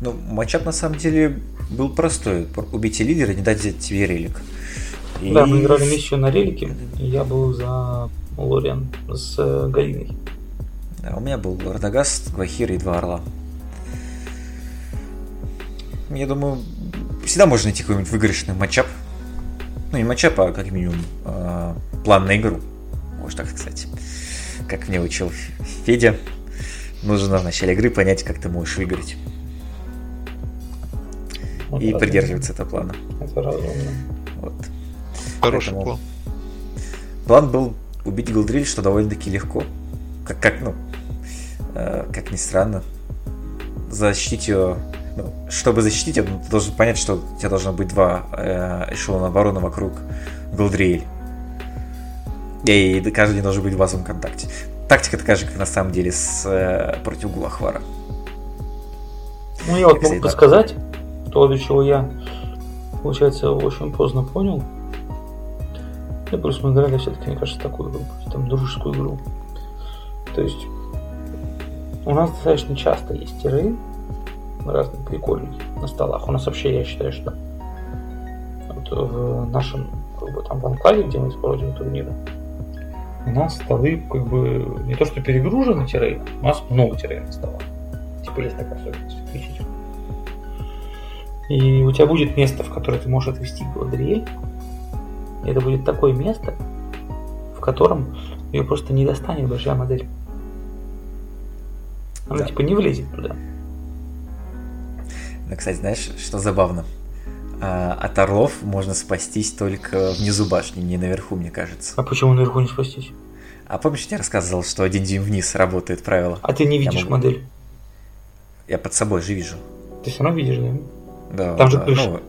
Ну, матчап на самом деле был простой. Убейте лидера, не дать взять тебе релик. И- Да, мы играли миссию на релике, и я был за Лориан с э, Галиной. Да, у меня был Радагаст, Гвахир и два орла. Я думаю, всегда можно найти какой-нибудь выигрышный матчап. Ну, не матчап, а как минимум э, план на игру. Может так сказать. Как мне учил Федя, нужно в начале игры понять, как ты можешь выиграть. Вот И разумно. придерживаться этого плана. Это разумно. Вот. Хороший Поэтому- план. План был убить Голдриль, что довольно-таки легко. Как, как ну, э, как ни странно. Защитить ее... ну, чтобы защитить ты должен понять, что у тебя должно быть два э, эшелона обороны вокруг Голдриэль. И каждый не должен быть в базовом контакте. Тактика такая же, как на самом деле с, э, против Гулахвара. Ну, я вот могу подсказать, то, до чего я, получается, очень поздно понял. И плюс мы играли все-таки, мне кажется, такую игру, там, дружескую игру. То есть, у нас достаточно часто есть тиры, разные прикольники на столах. У нас вообще, я считаю, что вот в нашем, как бы, там, в анклаве, где мы проводим турниры, у нас столы, как бы, не то что перегружены тирей, у нас много тирей на столах. Типа есть такая особенность. И у тебя будет место, в которое ты можешь отвести Гладриэль. Это будет такое место, в котором ее просто не достанет большая модель. Она Да. типа не влезет туда. Ну, кстати, знаешь, что забавно? А, от орлов можно спастись только внизу башни, не наверху, мне кажется. А почему наверху не спастись? А помнишь, я тебе рассказывал, что один дюйм вниз работает правило? А ты не Я видишь могу. модель. Я под собой же вижу. Ты все равно видишь, да? Да, Там же да, крыша. ну,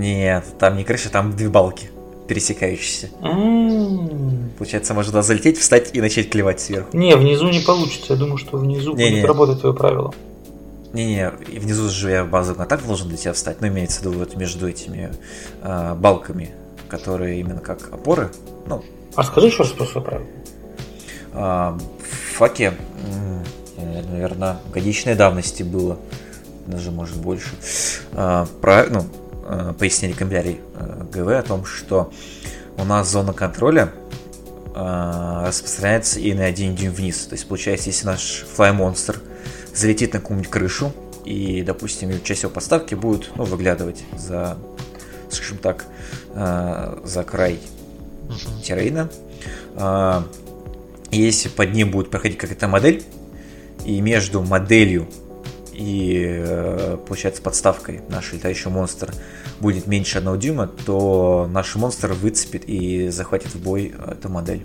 нет, там не крыша, там две балки пересекающиеся. М. Получается, можно туда залететь, встать и начать клевать сверху. Не, внизу не получится. Я думаю, что внизу Не-не. будет работать твое правило. Не-не, внизу же я базовый контакт должен для тебя встать, но имеется в виду вот между этими э, балками, которые именно как опоры. Ну, а скажи еще раз про свое правило. Э, в факе, наверное, годичной давности было, даже может больше, э, про, ну, э, пояснили комментарий э, ГВ о том, что у нас зона контроля распространяется и на один дюйм вниз. То есть, получается, если наш Monster залетит на какую-нибудь крышу, и, допустим, часть его подставки будет ну, выглядывать за, скажем так, э, за край uh-huh. террейна. Э, если под ним будет проходить какая-то модель, и между моделью и, э, получается, подставкой наш летающий монстр будет меньше одного дюйма, то наш монстр выцепит и захватит в бой эту модель.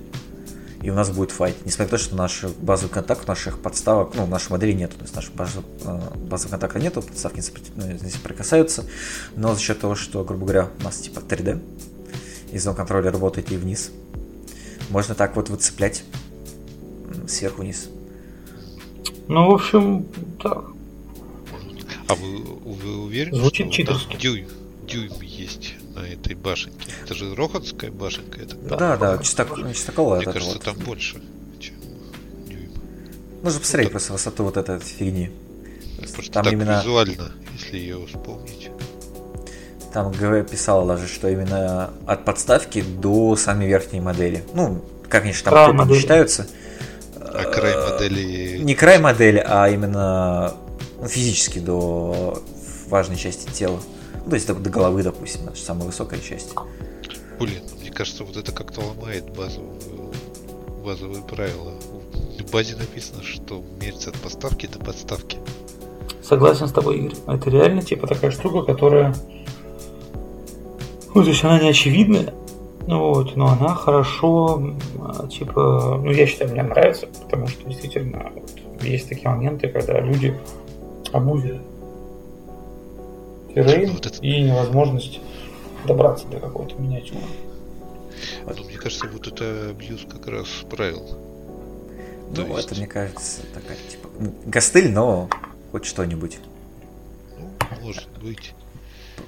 И у нас будет файт. Несмотря на то, что наш базовый контакт наших подставок, ну, нашей модели нету. То есть нашего э, базового контакта нету, подставки не ну, соприкасаются. Но за счет того, что, грубо говоря, у нас типа 3D, и зон контроля работает и вниз, можно так вот выцеплять сверху вниз. Ну, в общем, так. А вы, вы уверены, Звучит что там дюйм, дюйм есть на этой башенке? Это же Рохотская башенка? Это... Да, да, да чисток, чистокола. Мне кажется, вот. там больше, чем дюйм. Нужно посмотреть просто высоту вот этой фигни. Просто там так именно... визуально, если ее вспомнить. Там ГВ писал даже, что именно от подставки до самой верхней модели. Ну, как они же там считаются. А край модели... Не край модели, а именно ну, физически до важной части тела. Ну, то есть до, до головы, допустим, это самая высокая часть. Блин, мне кажется, вот это как-то ломает базовые, базовые правила. В базе написано, что мерится от поставки до подставки. Согласен с тобой, Игорь. Это реально типа такая штука, которая... Ну, то есть она не очевидная, ну вот, но она хорошо, типа, ну я считаю, мне нравится, потому что действительно вот, есть такие моменты, когда люди абузят террейн вот это... и невозможность добраться до какой-то миниатюры. Ну, мне кажется, вот это абьюз как раз правил. Ну, То есть... это, мне кажется, такая, типа, гастыль, но хоть что-нибудь. Ну, может быть.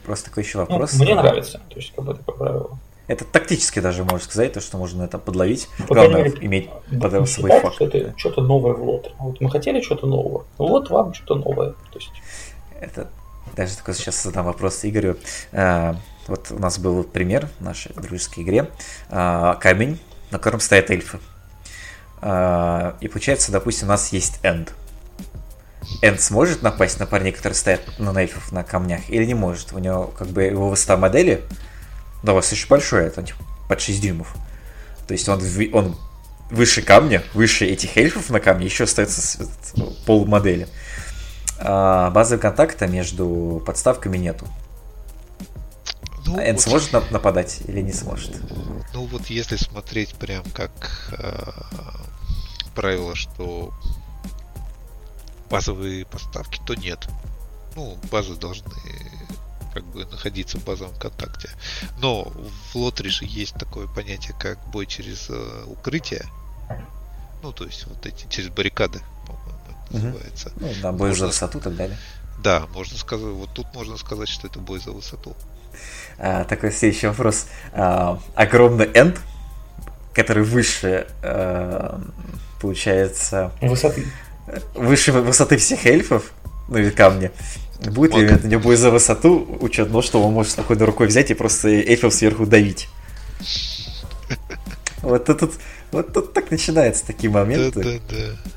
Просто такой еще вопрос. Ну, мне нравится, то есть, как бы такое правило. Это тактически даже можно сказать, то, что можно это подловить. По Главное мере, иметь под свой факт. Что это что-то новое в лот. Вот мы хотели что-то нового. Вот вам что-то новое. То есть... Это даже такой сейчас задам вопрос Игорю. А, вот у нас был пример в нашей дружеской игре. А, камень, на котором стоят эльфы. А, и получается, допустим, у нас есть энд. Энд сможет напасть на парней, которые стоят на эльфов на камнях, или не может? У него как бы его высота модели очень большой, это типа, под 6 дюймов. То есть он, он выше камня, выше этих эльфов на камне, еще остается пол модели. А базового контакта между подставками нету. Ну, Эн вот... сможет нападать или не сможет? Ну вот если смотреть прям как э, правило, что базовые поставки, то нет. Ну, базы должны как бы находиться в базовом контакте. Но в Лотрише есть такое понятие, как бой через э, укрытие. Ну, то есть вот эти через баррикады. Называется. Ну, да, бой можно... за высоту и так далее. Да, можно сказать, вот тут можно сказать, что это бой за высоту. А, такой следующий вопрос. А, огромный энд, который выше, а, получается... Высоты. Выше высоты всех эльфов, ну или камня. Будет ли это не будет за высоту учет, но что он может спокойно рукой взять и просто эльфов сверху давить. Вот тут, вот тут так начинаются такие моменты. Да, да, да.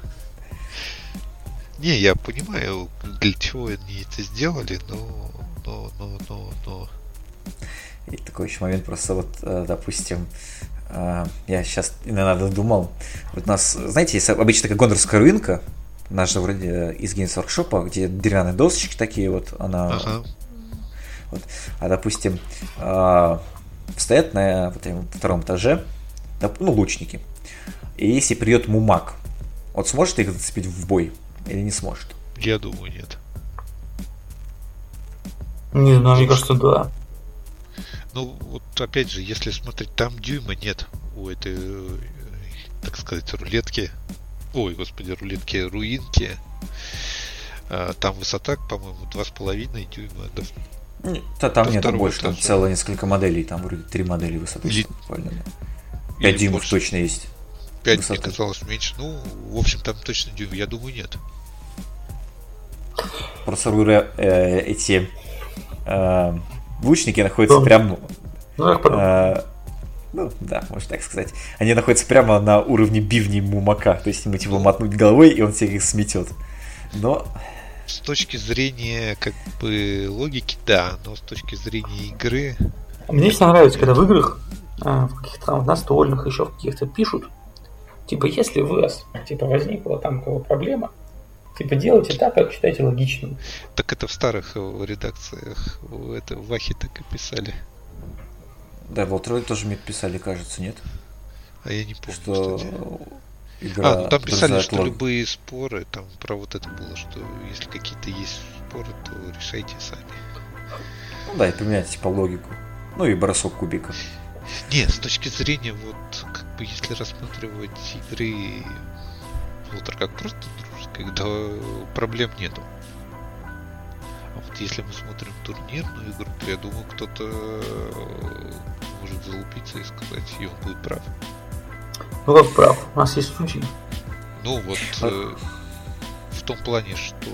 Не, я понимаю, для чего они это сделали, но, но, но, но, но. И такой еще момент просто вот, э, допустим, э, я сейчас иногда думал, вот у нас, знаете, есть обычно такая гондорская руинка, наша вроде из Games Workshop, где деревянные досочки такие вот, она... Ага. Вот. А, допустим, э, стоят на вот, втором этаже, ну, лучники. И если придет мумак, вот сможет их зацепить в бой или не сможет? Я думаю, нет. Не знаю, мне кажется, да. Ну, вот опять же, если смотреть, там дюйма нет у этой, так сказать, рулетки ой, господи, рулетки руинки. А, там высота, по-моему, 2,5 дюйма. Да, да там нет, больше, там целое несколько моделей, там вроде три модели высоты. Или... 5 дюймов точно есть. 5 высоты. мне казалось меньше. Ну, в общем, там точно дюйм, я думаю, нет. Просто э, эти э, лучники находятся да. прямо... Ну, э, ну, да, можно так сказать. Они находятся прямо на уровне бивней Мумака. То есть ему типа мотнуть головой, и он всех их сметет. Но... С точки зрения как бы логики, да, но с точки зрения игры... Мне всегда нравится, когда в играх, а, в каких-то там настольных, еще в каких-то пишут, типа, если у вас типа, возникла там какая проблема, Типа делайте так, как считаете логичным. Так это в старых редакциях это в Вахе так и писали. Да, в Волтрой тоже мне писали, кажется, нет? А я не помню, что Игра а, ну там писали, что лог... любые споры, там про вот это было, что если какие-то есть споры, то решайте сами. Ну да, и поменяйте типа логику. Ну и бросок кубиков. Не, с точки зрения, вот, как бы, если рассматривать игры Волтер как просто когда проблем нету. А вот если мы смотрим турнирную игру, то я думаю, кто-то может залупиться и сказать, и он будет прав. Ну как прав? У нас есть случай. Ну вот э, в том плане, что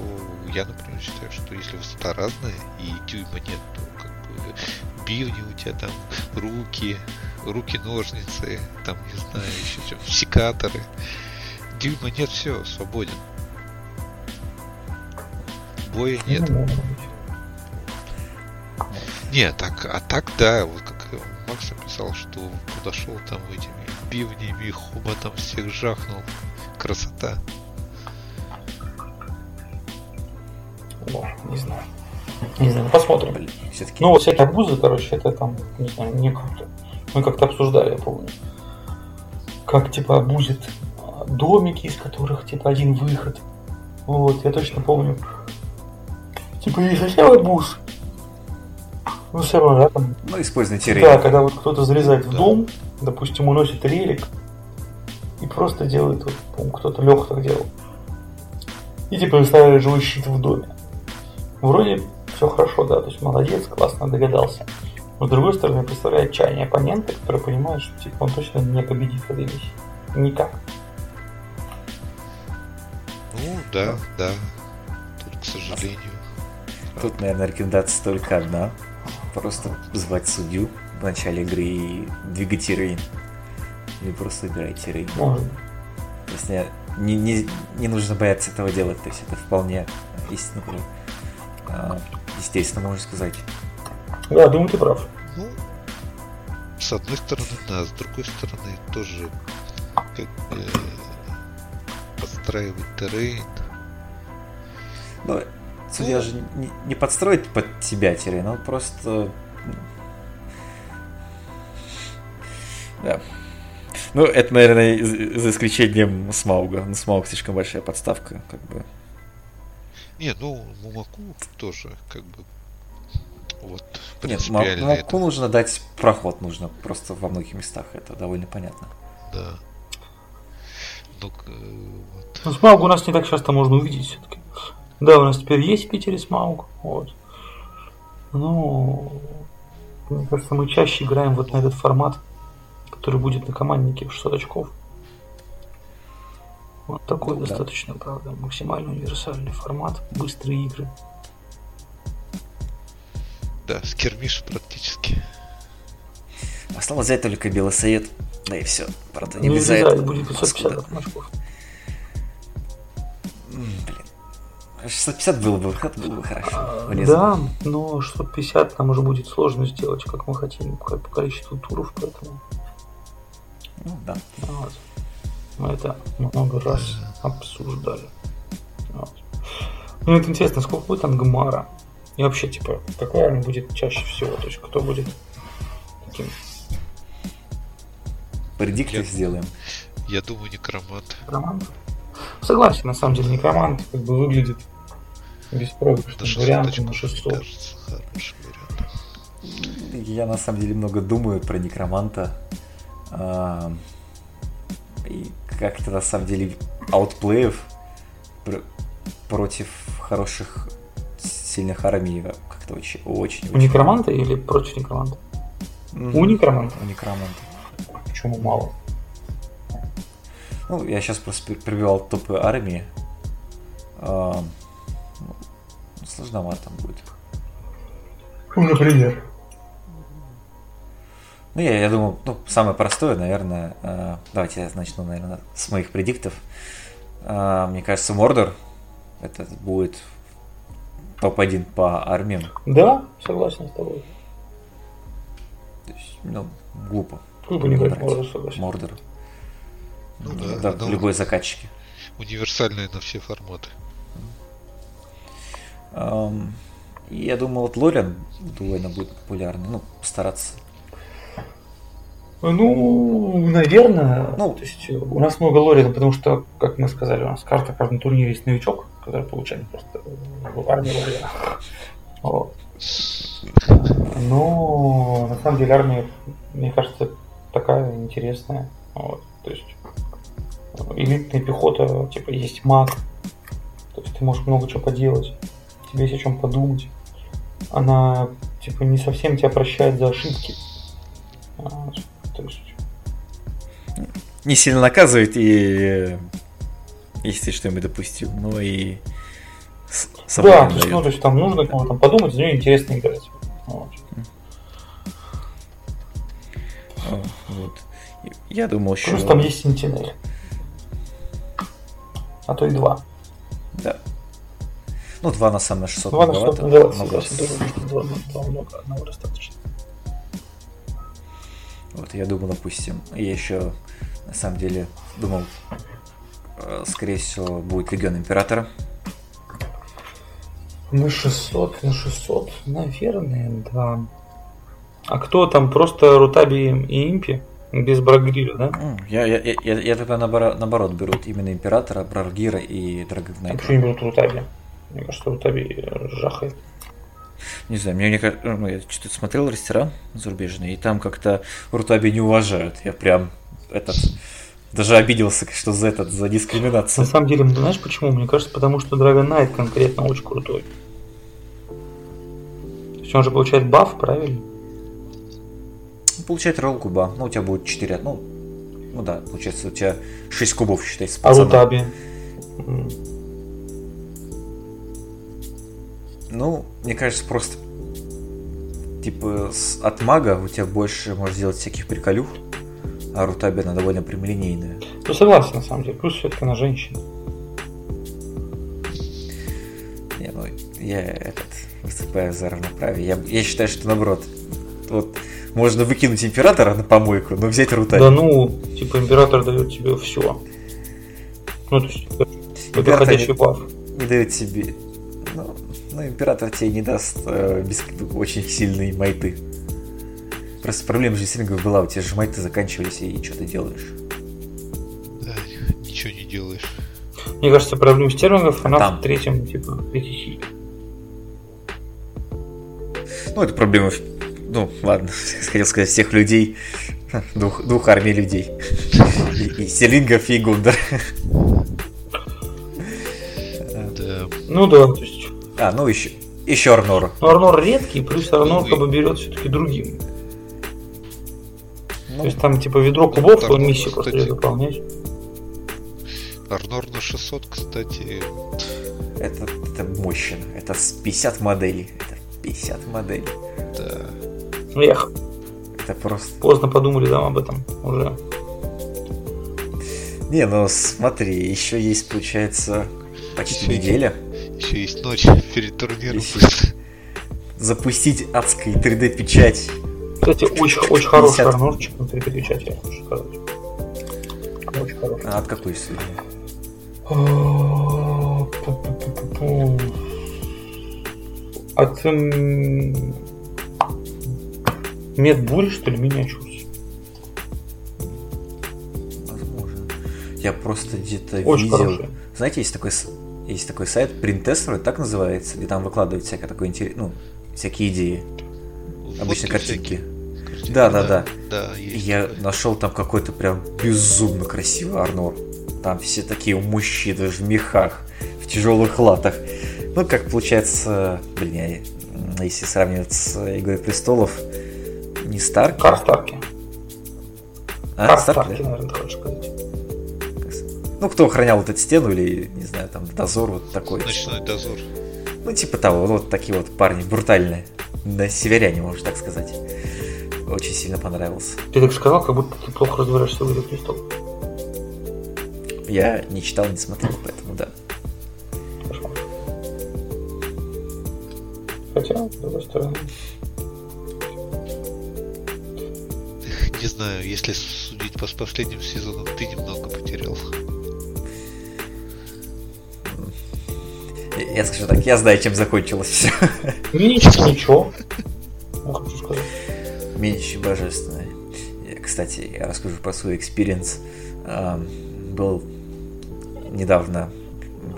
я, например, считаю, что если высота разная и дюйма нет, то как бы бивни у тебя там руки, руки-ножницы, там, не знаю, еще что, секаторы. Дюйма нет, все, свободен боя нет. Не, так, а так да, вот как Макс написал, что подошел там этими бивнями, хоботом всех жахнул. Красота. О, не знаю. Не знаю, посмотрим. Все-таки. Ну, вот всякие обузы, короче, это там, не знаю, не круто. Мы как-то обсуждали, я помню. Как, типа, обузит домики, из которых, типа, один выход. Вот, я точно помню. Типа не совсем арбуз. Ну, все равно, да, там. Ну, используйте релик. Да, когда вот кто-то залезает в дом, допустим, уносит релик и просто делает, вот, по кто-то Леха так делал. И типа выставляет живой щит в доме. Вроде все хорошо, да, то есть молодец, классно догадался. Но с другой стороны, представляет чайные оппонента, который понимает, что типа он точно не победит в этой миссии. Никак. Ну, да, да. Тут, к сожалению. Тут, наверное, рекомендация только одна. Просто звать судью в начале игры и двигать рейн. Или просто играйте рейн. Можно. То есть не, не, не нужно бояться этого делать. То есть это вполне естественно, а, естественно, можно сказать. Да, думаю, ты прав. Ну, с одной стороны, да, с другой стороны, тоже как бы подстраивать террейн. Ну, Судья же не, не подстроит под тебя террейн, он просто... Да. Ну, это, наверное, за исключением Смауга. Ну, Смауг слишком большая подставка, как бы. Не, ну, Мумаку тоже, как бы, вот, Нет, это... нужно дать проход, нужно просто во многих местах, это довольно понятно. Да. Ну, вот. Смауг у нас не так часто можно увидеть все-таки. Да, у нас теперь есть в Питере Смауг. Вот. Ну, мне кажется, мы чаще играем вот на этот формат, который будет на команднике в 600 очков. Вот такой ну, достаточно, да. правда, максимально универсальный формат, быстрые игры. Да, скермиш практически. Осталось взять только белый совет, да и все. Правда, не, не без этого. будет 550 очков. Блин. 650 было бы, было бы хорошо. Влезно. Да, но 650 нам уже будет сложно сделать, как мы хотим, по количеству туров, поэтому. Ну да. Вот. Мы это много раз обсуждали. Вот. Ну это интересно, сколько будет Ангмара? И вообще, типа, какой армия будет чаще всего? То есть кто будет таким? Предиктив сделаем. Я думаю, некромант. Некромант? Согласен, на самом деле, некромант как бы выглядит беспроигрышным вариантом на 600. Я на самом деле много думаю про некроманта. А, и как-то на самом деле аутплеев против хороших, сильных армий как-то очень, очень. У некроманта или против некроманта? У некроманта? У некроманта. Почему мало? Ну, я сейчас просто прибивал топы армии. А, ну, сложновато там будет. Например? Ну, я, я думаю, ну, самое простое, наверное, э, давайте я начну, наверное, с моих предиктов. Э, мне кажется, Мордор это будет топ-1 по армиям. Да, согласен с тобой. То есть, ну, глупо. Глупо не говорить Мордор, согласен. Мордор. Ну, да, да, да, любой закачки. Универсальные на все форматы. Um, и я думал, вот Лориан довольно будет популярный. Ну, постараться. Ну, наверное. Ну, то есть у нас много Лорина, потому что, как мы сказали, у нас карта в каждом турнире есть новичок, который получает просто в армии. Вот. Но на самом деле армия, мне кажется, такая интересная. Вот. То есть элитная пехота, типа есть маг, то есть ты можешь много чего поделать, тебе есть о чем подумать. Она типа не совсем тебя прощает за ошибки. То есть... Не сильно наказывает и если ты что-нибудь допустил, но и да, то есть, ну, то есть там нужно кому-то там подумать, за нее интересно играть. Вот. вот. Я думал, что... Плюс там есть Сентинель. А то и два. Да. Ну, два на самое 600 Два на 600, да, согласен, два, два много, одного достаточно. Вот, я думал, допустим, я еще, на самом деле, думал, скорее всего, будет Легион Императора. На 600, на 600, наверное, да. А кто там, просто Рутаби и Импи? Без Брагриля, да? Я, я, я, я тогда наоборот, наоборот берут именно Императора, Брагира и Драгогнайта. А почему не берут Рутаби? Мне кажется, Рутаби жахает. Не знаю, мне, мне ну, я что-то смотрел ресторан зарубежный, и там как-то Рутаби не уважают. Я прям этот даже обиделся, что за этот, за дискриминацию. На самом деле, знаешь почему? Мне кажется, потому что Dragon Knight конкретно очень крутой. То есть он же получает баф, правильно? Получает ролл куба. Ну, у тебя будет 4. Ну, ну да, получается, у тебя 6 кубов, считай, с А Рутаби? Ну, мне кажется, просто типа от мага у тебя больше можешь сделать всяких приколюх, а Рутаби она довольно прямолинейная. Ну согласен, на самом деле. Плюс все-таки она женщина. Не, ну я этот выступаю за равноправие. Я, я считаю, что наоборот, вот можно выкинуть императора на помойку, но взять Рутаби. Да ну, типа император дает тебе все. Ну, то есть, это ходячий баф. Не дает тебе ну, император тебе не даст э, без, очень сильные майты. Просто проблема же стрингов была, у тебя же майты заканчивались, и что ты делаешь? Да, ничего не делаешь. Мне кажется, проблема стерлингов, она Там. в третьем, типа, в третьей силе. Ну, это проблема, ну, ладно, хотел сказать, всех людей, двух, двух армий людей. И, и стерлингов, и Гундер. Ну да, то есть а, ну еще, еще Арнор. Ну, Арнор редкий, плюс Арнор как бы берет все-таки другим. Ну, То есть там типа ведро кубов, он миссию просто выполнять. Арнор на 600, кстати. Это, это мощно. Это с 50 моделей. Это 50 моделей. Да. Эх. Это просто... Поздно подумали там об этом уже. Не, ну смотри, еще есть, получается, почти еще неделя. Еще есть ночь перед турниром. Запустить адской 3D-печать. Кстати, очень, очень хороший арнорчик на 3D-печати, я хочу сказать. Очень хороший. А от какой сильный? От Медбуль, что ли, миниатюрс? Возможно. Я просто где-то видел. Хороший. Знаете, есть такой есть такой сайт Printester, так называется, где там выкладывают всякое такое интерес... ну, всякие идеи. Фотки Обычно картинки. Картинки, да, да, да. да. Я такое. нашел там какой-то прям безумно красивый Арнор. Там все такие мужчины в мехах, в тяжелых латах. Ну, как получается, блин, я, если сравнивать с Игрой Престолов, не Старки. Карстарки. А, Карстарки, Старки, да? наверное, хочешь сказать. Ну, кто охранял вот эту стену или, не знаю, там, дозор вот такой. Ночной дозор. Ну, типа того, ну, вот такие вот парни брутальные. Да, северяне, можно так сказать. Очень сильно понравился. Ты так сказал, как будто ты плохо разбираешься в Игре Престолов. Я не читал, не смотрел, поэтому да. Кошмар. Хотя, с другой стороны, Не знаю, если судить по последним сезонам, ты немного потерял. Я- Я скажу так, я знаю, чем закончилось все. ничего, ничего. Божественный. Я, Кстати, я расскажу про свой experience. Ам, Был недавно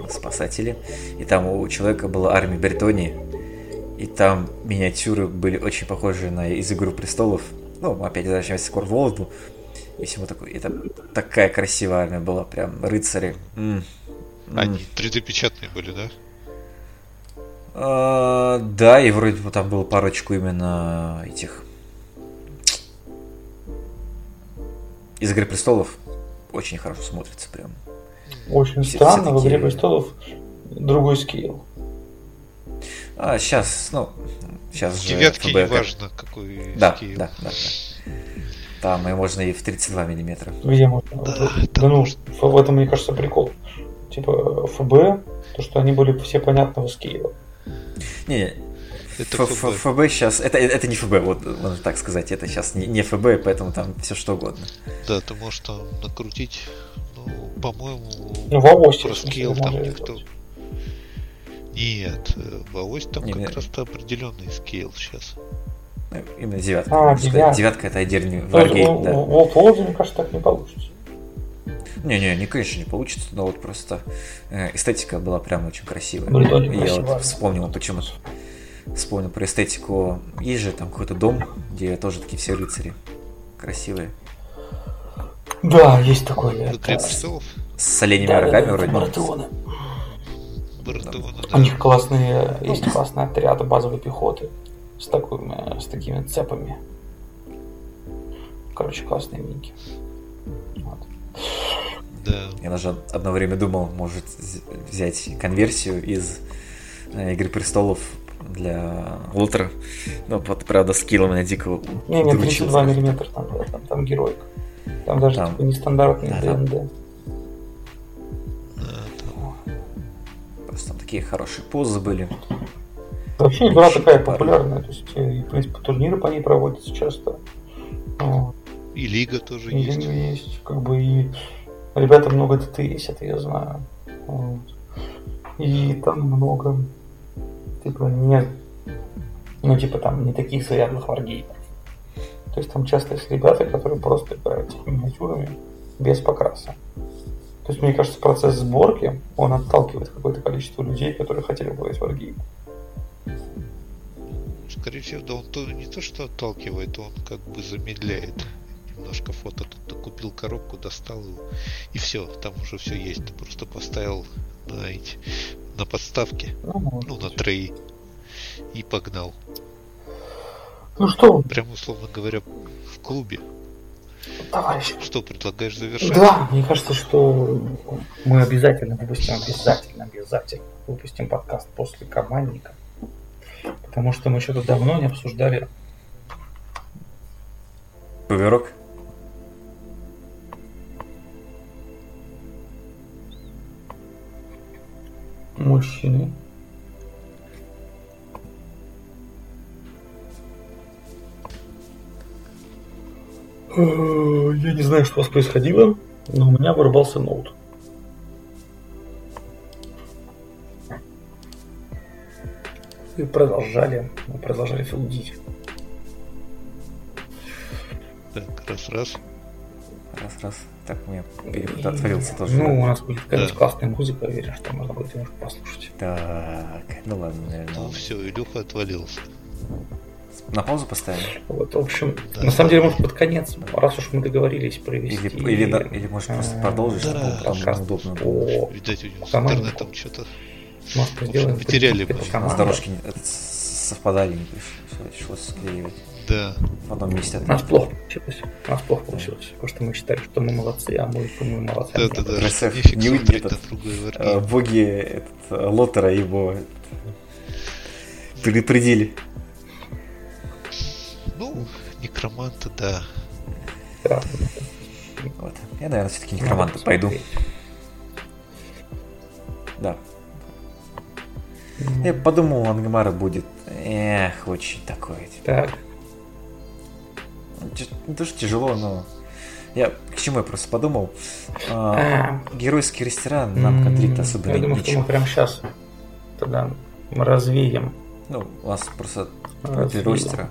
спасатели, и там у человека была армия Бретонии, и там миниатюры были очень похожи на из Игру престолов. Ну, опять возвращаемся к Корволоду. И всему такое. Это такая красивая армия была, прям рыцари. М. М. Они 3D-печатные были, да? А, да, и вроде бы там было парочку именно этих из Игры престолов. Очень хорошо смотрится прям. Очень Все- странно, все в Игре такие- Престолов другой скилл. А сейчас, ну, сейчас В же девятке не важно, какой Да, скилл. да, да, да. Там и можно и в 32 миллиметра. Где можно? Да, Да, там ну, в этом, мне кажется, прикол. Типа ФБ, то, что они были все понятного скилла. Не, Это ФБ. ФБ сейчас, это, это не ФБ, вот можно так сказать, это сейчас не, не ФБ, поэтому там все что угодно. Да, ты можешь там накрутить, ну, по-моему, Ну, в Авосе, про в смысле, скилл там никто... Нет, э, в Авось там Не, как не. раз-то определенный скилл сейчас. Ну, Именно девятка. А, девятка. Девятка это отдельный варгейм, да. в- в Волде, мне кажется, так не получится. Не-не, не, конечно, не получится, но вот просто э, эстетика была прям очень красивая. Ну, я красивая, вот вспомнил почему вспомнил про эстетику. Есть же там какой-то дом, где тоже такие все рыцари красивые. Да, есть такой. В Игре это- престолов С оленями Да, да, рогами да, вроде. Бартеоны. Бартона, У да. них классные, есть классные отряды базовой пехоты с, такими, с такими цепами. Короче, классные миники. Вот. Да. Я даже одно время думал, может взять конверсию из э, Игры престолов для Ултра. Но вот, правда, скилл у меня дико Не, не, удручил. 32 миллиметра там, да, там, там героик. Там даже Там. типа нестандартный Да. ДНД. там Просто там такие хорошие позы были. Вообще игра такая парно. популярная, то есть, э, и, в принципе, турниры по ней проводятся часто. Вот. И Лига тоже И есть. есть. есть, как бы, и ребята много ДТС, это я знаю. Вот. И там много, типа, не, ну, типа, там, не таких заядлых варгеймеров. То есть там часто есть ребята, которые просто играют миниатюрами без покраса. То есть, мне кажется, процесс сборки, он отталкивает какое-то количество людей, которые хотели бы играть в. Скорее всего, да он то, не то, что отталкивает, он как бы замедляет немножко фото. Тут купил коробку, достал его, и все, там уже все есть. Ты просто поставил на эти на подставке, Ну, ну, на треи, и погнал. ну что, Прям, условно говоря, в клубе. товарищи, Что, предлагаешь завершать? Да, мне кажется, что мы обязательно выпустим, обязательно, обязательно выпустим подкаст после командника. Потому что мы что-то давно не обсуждали. Поверок. Мужчины. Э, Я не знаю, что у вас происходило, но у меня вырубался ноут. И продолжали, мы продолжали филдить. Так, раз-раз. Раз-раз. Так, у меня переход отворился тоже. Ну, у нас будет какая-нибудь Да. классная музыка, я уверен, что можно будет немножко послушать. Так, ну ладно, наверное. Ну все, Илюха отвалился. На паузу поставим? Вот, в общем, Да. на самом деле, может, под конец, раз уж мы договорились провести... Или, или, да- или может просто э, продолжить, Да, чтобы там подкаст удобно по Видать, у него с интернетом что-то Может, сделаем потеряли команду. дорожки с- совпадали, не пришлось, пришлось склеивать. Да. В одном месте. У нас плохо получилось. У нас плохо получилось. Потому что мы считали, что мы молодцы, а мы, мы молодцы. Да, да, да. Нефиг не на другой Э, боги этот, Лотера его предупредили. Ну, некроманта, да. Да. Вот. Я, наверное, все-таки Надо некроманта пойду. посмотреть. Да. Я подумал, Ангмара будет, эх, очень такой. типа, Так, тя- Не то, что тяжело, но... Я к чему я просто подумал. А, А. геройский ресторан нам конфликт м, особо я думаю, что нечего. мы прямо сейчас тогда мы развеем Ну, у вас просто против ростера.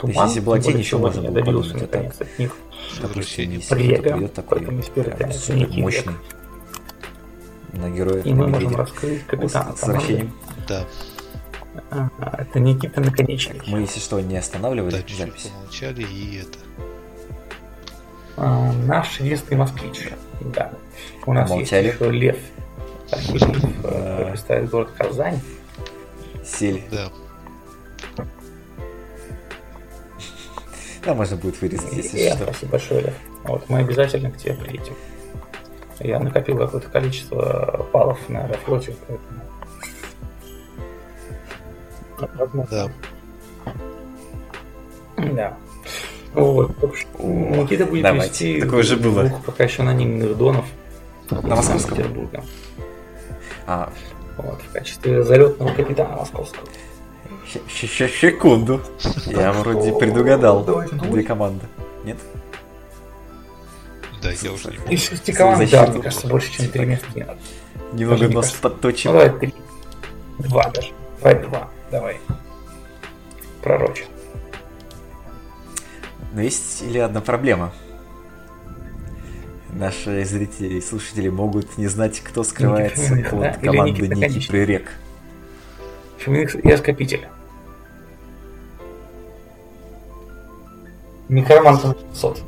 туман. если была тень, еще можно было подумать, от них. Возвращение. Если Привет, кто-то придет такой прям супер мощный на героя. И мы можем раскрыть капитана с возвращением. Да. А, Это Никита Наконечник. Мы, если что, не останавливали Да, чуть-чуть запись. помолчали и это. А, Наш единственный москвич. Да. У нас Молчали. есть еще Лев. Э, который представляет город Казань. Сели. Да. Да, можно будет вырезать, если и- что. Спасибо большое, Лев. Вот, мы обязательно к тебе приедем. Я накопил какое-то количество баллов на Аэрофлоте, поэтому... Да. Да. Вот. Никита будет давайте. вести Такое же было. двух пока еще анонимных донов На московском? Санкт-Петербурга. А, Вот, в качестве залетного капитана московского. секунду. Я вроде предугадал две команды. Нет? Да, я уже не помню. Из шести команд, да, мне кажется, больше, чем три места. Немного кажется. подточим. Ну, давай три. Два даже. Давай два. Давай. Пророче. Но есть или одна проблема. Наши зрители и слушатели могут не знать, кто скрывается да? под Или командой Никита Ники Конечный? Прирек. Феминикс и Скопитель. Микроман 500.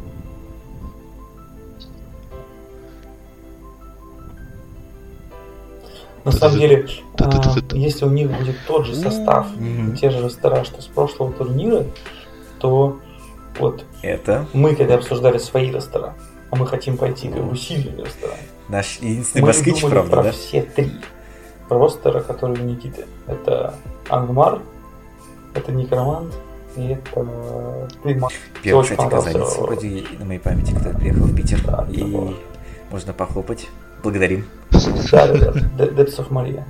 На самом деле, а, если у них будет тот же состав, те же рестора, что с прошлого турнира, то вот Это мы, когда обсуждали свои рестора, а мы хотим пойти как бы сильными рестораны, наш единственный думали правда, про да? все три ростера, которые у Никиты. Это Ангмар, это Некромант и это Примар. Первый, кстати, казанец, вроде на моей памяти, кто приехал в Питер. Да, И можно похлопать. Благодарим. Да, да, да, Depths of Maria.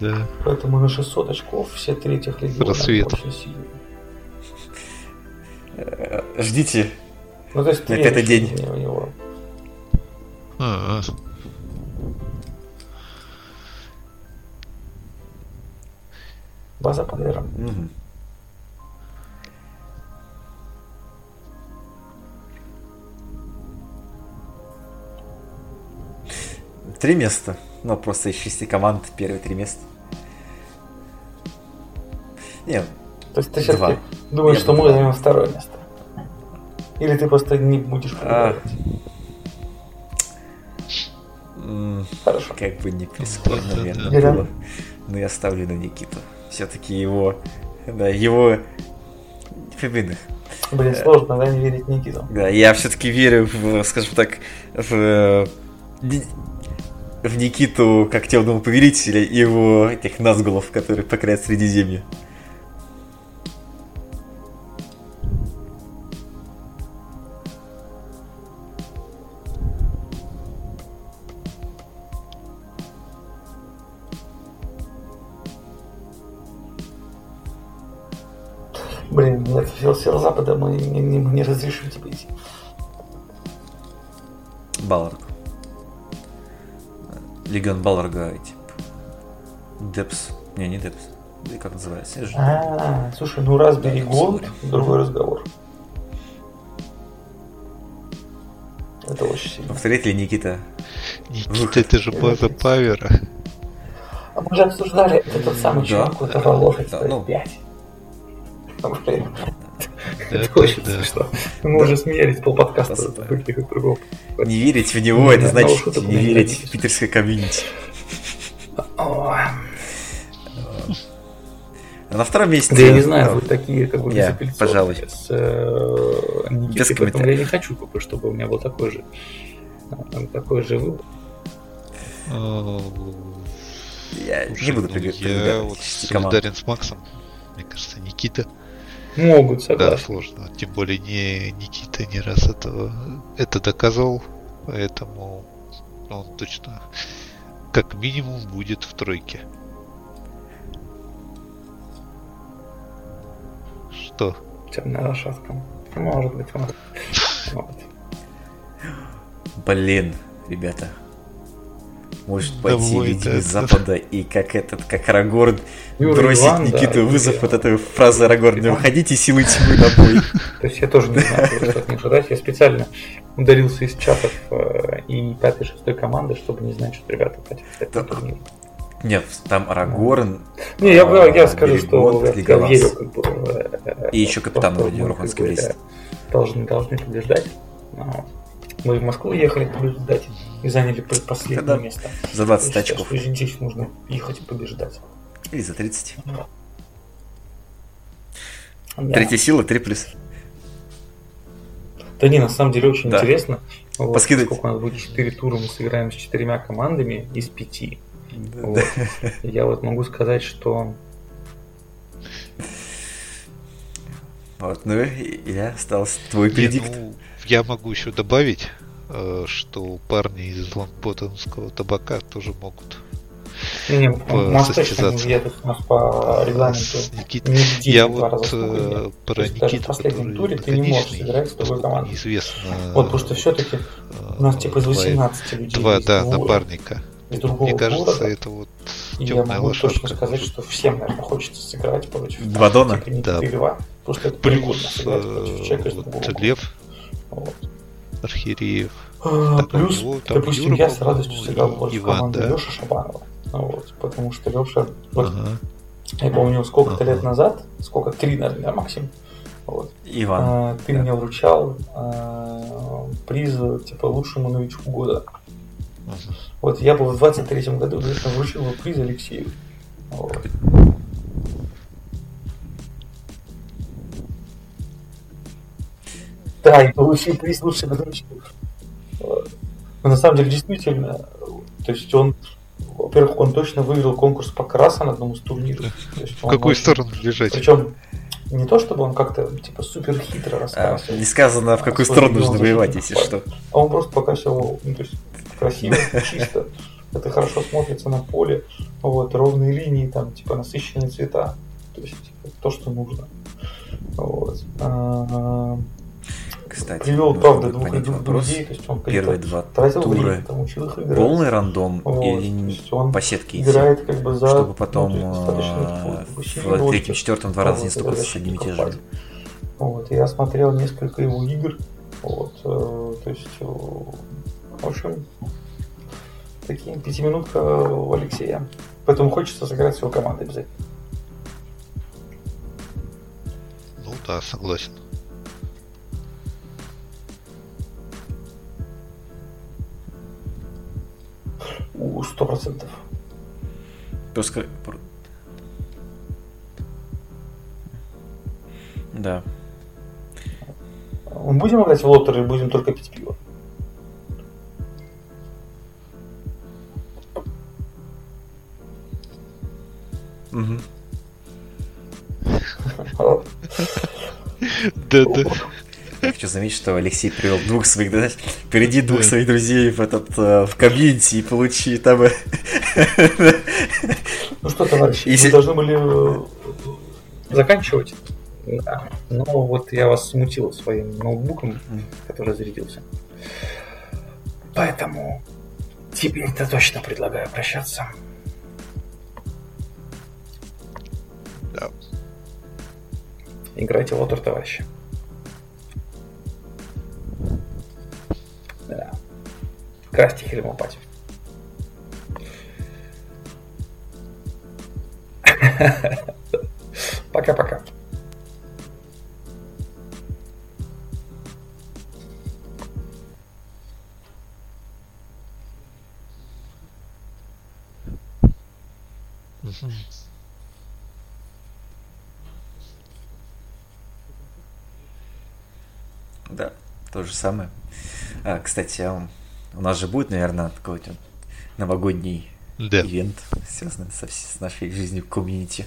Да. Поэтому на 600 очков все три этих легиона Рассвет. очень сильные. Э, Ждите. Ну, то есть На ты пятый день. в него. А, а. База Панера. Мгм. Три места. Ну, просто из шести команд первые три места. Не, То есть ты Два. все-таки думаешь, Я что мы два. займем второе место? Или ты просто не будешь А. предлагать? Хорошо. как бы не прискорбно, Да-да-да. наверное, было. Но я ставлю на Никиту. Все-таки его, да, его феминных. Блин, сложно, да, не верить Никиту. Да, я все-таки верю в, скажем так, в, э, в Никиту как темного повелителя и его этих назгулов, которые покоряют Средиземье. Блин, нет, сил, сил Запада мы не, не, не разрешим тебе идти. Балларг. Легион Балларга, типа. Депс. Не, не Депс. И как называется? Же- А, слушай, ну Raspberry Gold, другой разговор. Это очень сильно. Повторит ли Никита? Никита, это же база Павера. А мы же обсуждали, это тот самый Да, чувак, у которого лошадь да, стоит ну. 5. Блин, Да, это очень смешно. Мы уже смеялись полподкаста каких-то другого. Не верить в него, это значит ну, у не верить в питерское комьюнити. На втором месте... Да я не знаю, вы такие как бы Я, пожалуй. с э, Без поэтому комментариев. я не хочу, чтобы у меня был такой же э, такой же выбор. Э, Я слушай, не буду ну, Я вот солидарен с Максом. Мне кажется, Никита. Могут, Да, согласен. сложно. Тем более не Никита не раз это, это доказывал. Поэтому он точно как минимум будет в тройке. Что? Темная лошадка. Может быть, может. Вот. Блин, ребята. Может Да пойти люди это. из Запада и как этот, как Арагорн да, Никиту Юра вызов Иван. вот этой фразы Арагорна. Иван. Выходите силой тьмы на бой. То есть я тоже не знаю, просто от них ожидать. Я специально ударился из чатов э, и пятой, шестой команды, чтобы не знать, что ребята хотят Да. турнира. Нет, там Арагорн Не, я, А, я скажу, что я, верю, как бы, э, И еще капитан что вроде Руханский э, Должны, должны побеждать. А, Мы в Москву ехали побеждать и заняли предпоследнее Да-да. место. за Я 20 считаю, очков. что здесь нужно ехать и побеждать. Или за 30. Да. Третья сила 3 плюс. Да не, на самом деле очень Да. интересно. Вот, Поскидывайте. сколько у нас будет 4 тура, мы сыграем с четырьмя командами из пяти. Вот. Я вот могу сказать, что Вот, ну и я остался твой Не, предикт. ну, я могу еще добавить, что парни из Лангботтонского табака тоже могут не, не, По- не состязаться. едут у нас по регламенту. с Никитой. нигде Я вот э, про есть даже в Никиту, последнем который туре ты не можешь сыграть с другой поскольку командой. Неизвестно. Вот, потому что все-таки э, у нас типа из два- 18 людей. Два, есть да, двое напарника. из другого Мне кажется, города. это вот И я темная могу лошадка. точно сказать, что всем, наверное, хочется сыграть против Два Дона? типа, Да. потому что это прикольно Плюс сыграть против э, человека из другого вот города. Лев Вот. Архиереев. А, Так, Плюс, него там допустим, Юра, я с радостью и против Иван, команды да. Леши Шабанова. Вот, потому что Леша, вот, Ага. я помню, сколько-то Ага. лет назад, сколько, три, наверное, максимум, вот, Иван. а, ты да. мне вручал а, приз, типа, лучшему новичку года. Ага. Вот я бы в 23-м году, конечно, вручил приз Алексею. Вот. Да, и получил приз новичка. Вот. Но на самом деле, действительно, то есть он, во-первых, он точно выиграл конкурс по краса на одном из турниров. В какую сторону бежать? Причем не то, чтобы он как-то типа супер хитро А, рассказывал, не сказано, в какую сторону нужно воевать, если что. а он просто показывал, ну, то есть красиво, чисто. Это хорошо смотрится на поле, вот, ровные линии, там, типа, насыщенные цвета. То есть типа, то, что нужно. Вот. А, Кстати, Привел, правда, двух понять двух вопрос. людей, то есть он Первые два тратил тура время, там, учил их играть. полный рандом Вот, или он по сетке идти, играет как бы за... чтобы ну, потом то есть достаточно э, в третьем, четвертом два раза не это с одним и защитников же. Вот, я смотрел несколько его игр. Вот, э, то есть, э, в общем, такие пятиминутка у Алексея. Поэтому хочется сыграть с его командой обязательно. Ну да, согласен. Сто процентов. Просто... пр- Да. Мы будем играть в лоттер или будем только пить пиво? Мгм. Да-да. Я хочу заметить, что Алексей привел двух своих, да, впереди двух своих друзей в этот э, в комьюнити и получи там. э, Ну что, товарищи, Если- мы должны были э, заканчивать. Да. Но вот я вас смутил своим ноутбуком, который зарядился. Поэтому теперь-то точно предлагаю прощаться. Да. Играйте в лотер, товарищи. Красьте хелемопатию. Пока-пока. Да, то же самое. А, кстати, а у нас же будет, наверное, какой-то новогодний Да. ивент, связанный со, с нашей жизнью в комьюнити.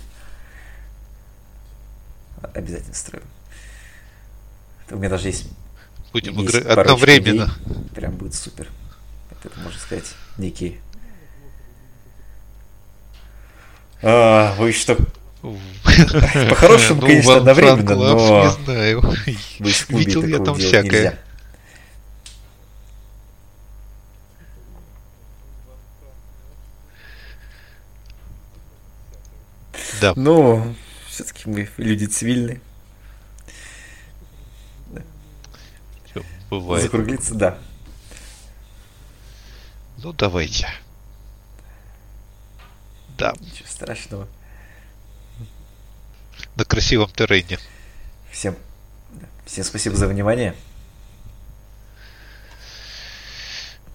Обязательно строим. У меня даже есть, Будем есть парочка одновременно. идей. Прям будет супер. Это, можно сказать, некий... А, вы что, По-хорошему, Ну, конечно, One одновременно, но- Не знаю. Видел я там всякое. нельзя. Да. Ну, все-таки мы люди цивильные. Всё, Бывает. Закруглиться, да. Ну, давайте. Да, Ничего страшного. на красивом террене. Всем, всем спасибо за внимание.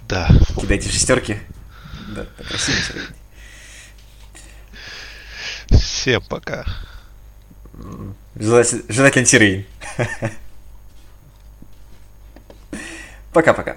Да. Кидайте шестерки. Да, на красивом территории. Всем пока. Желательно террейн. Пока-пока.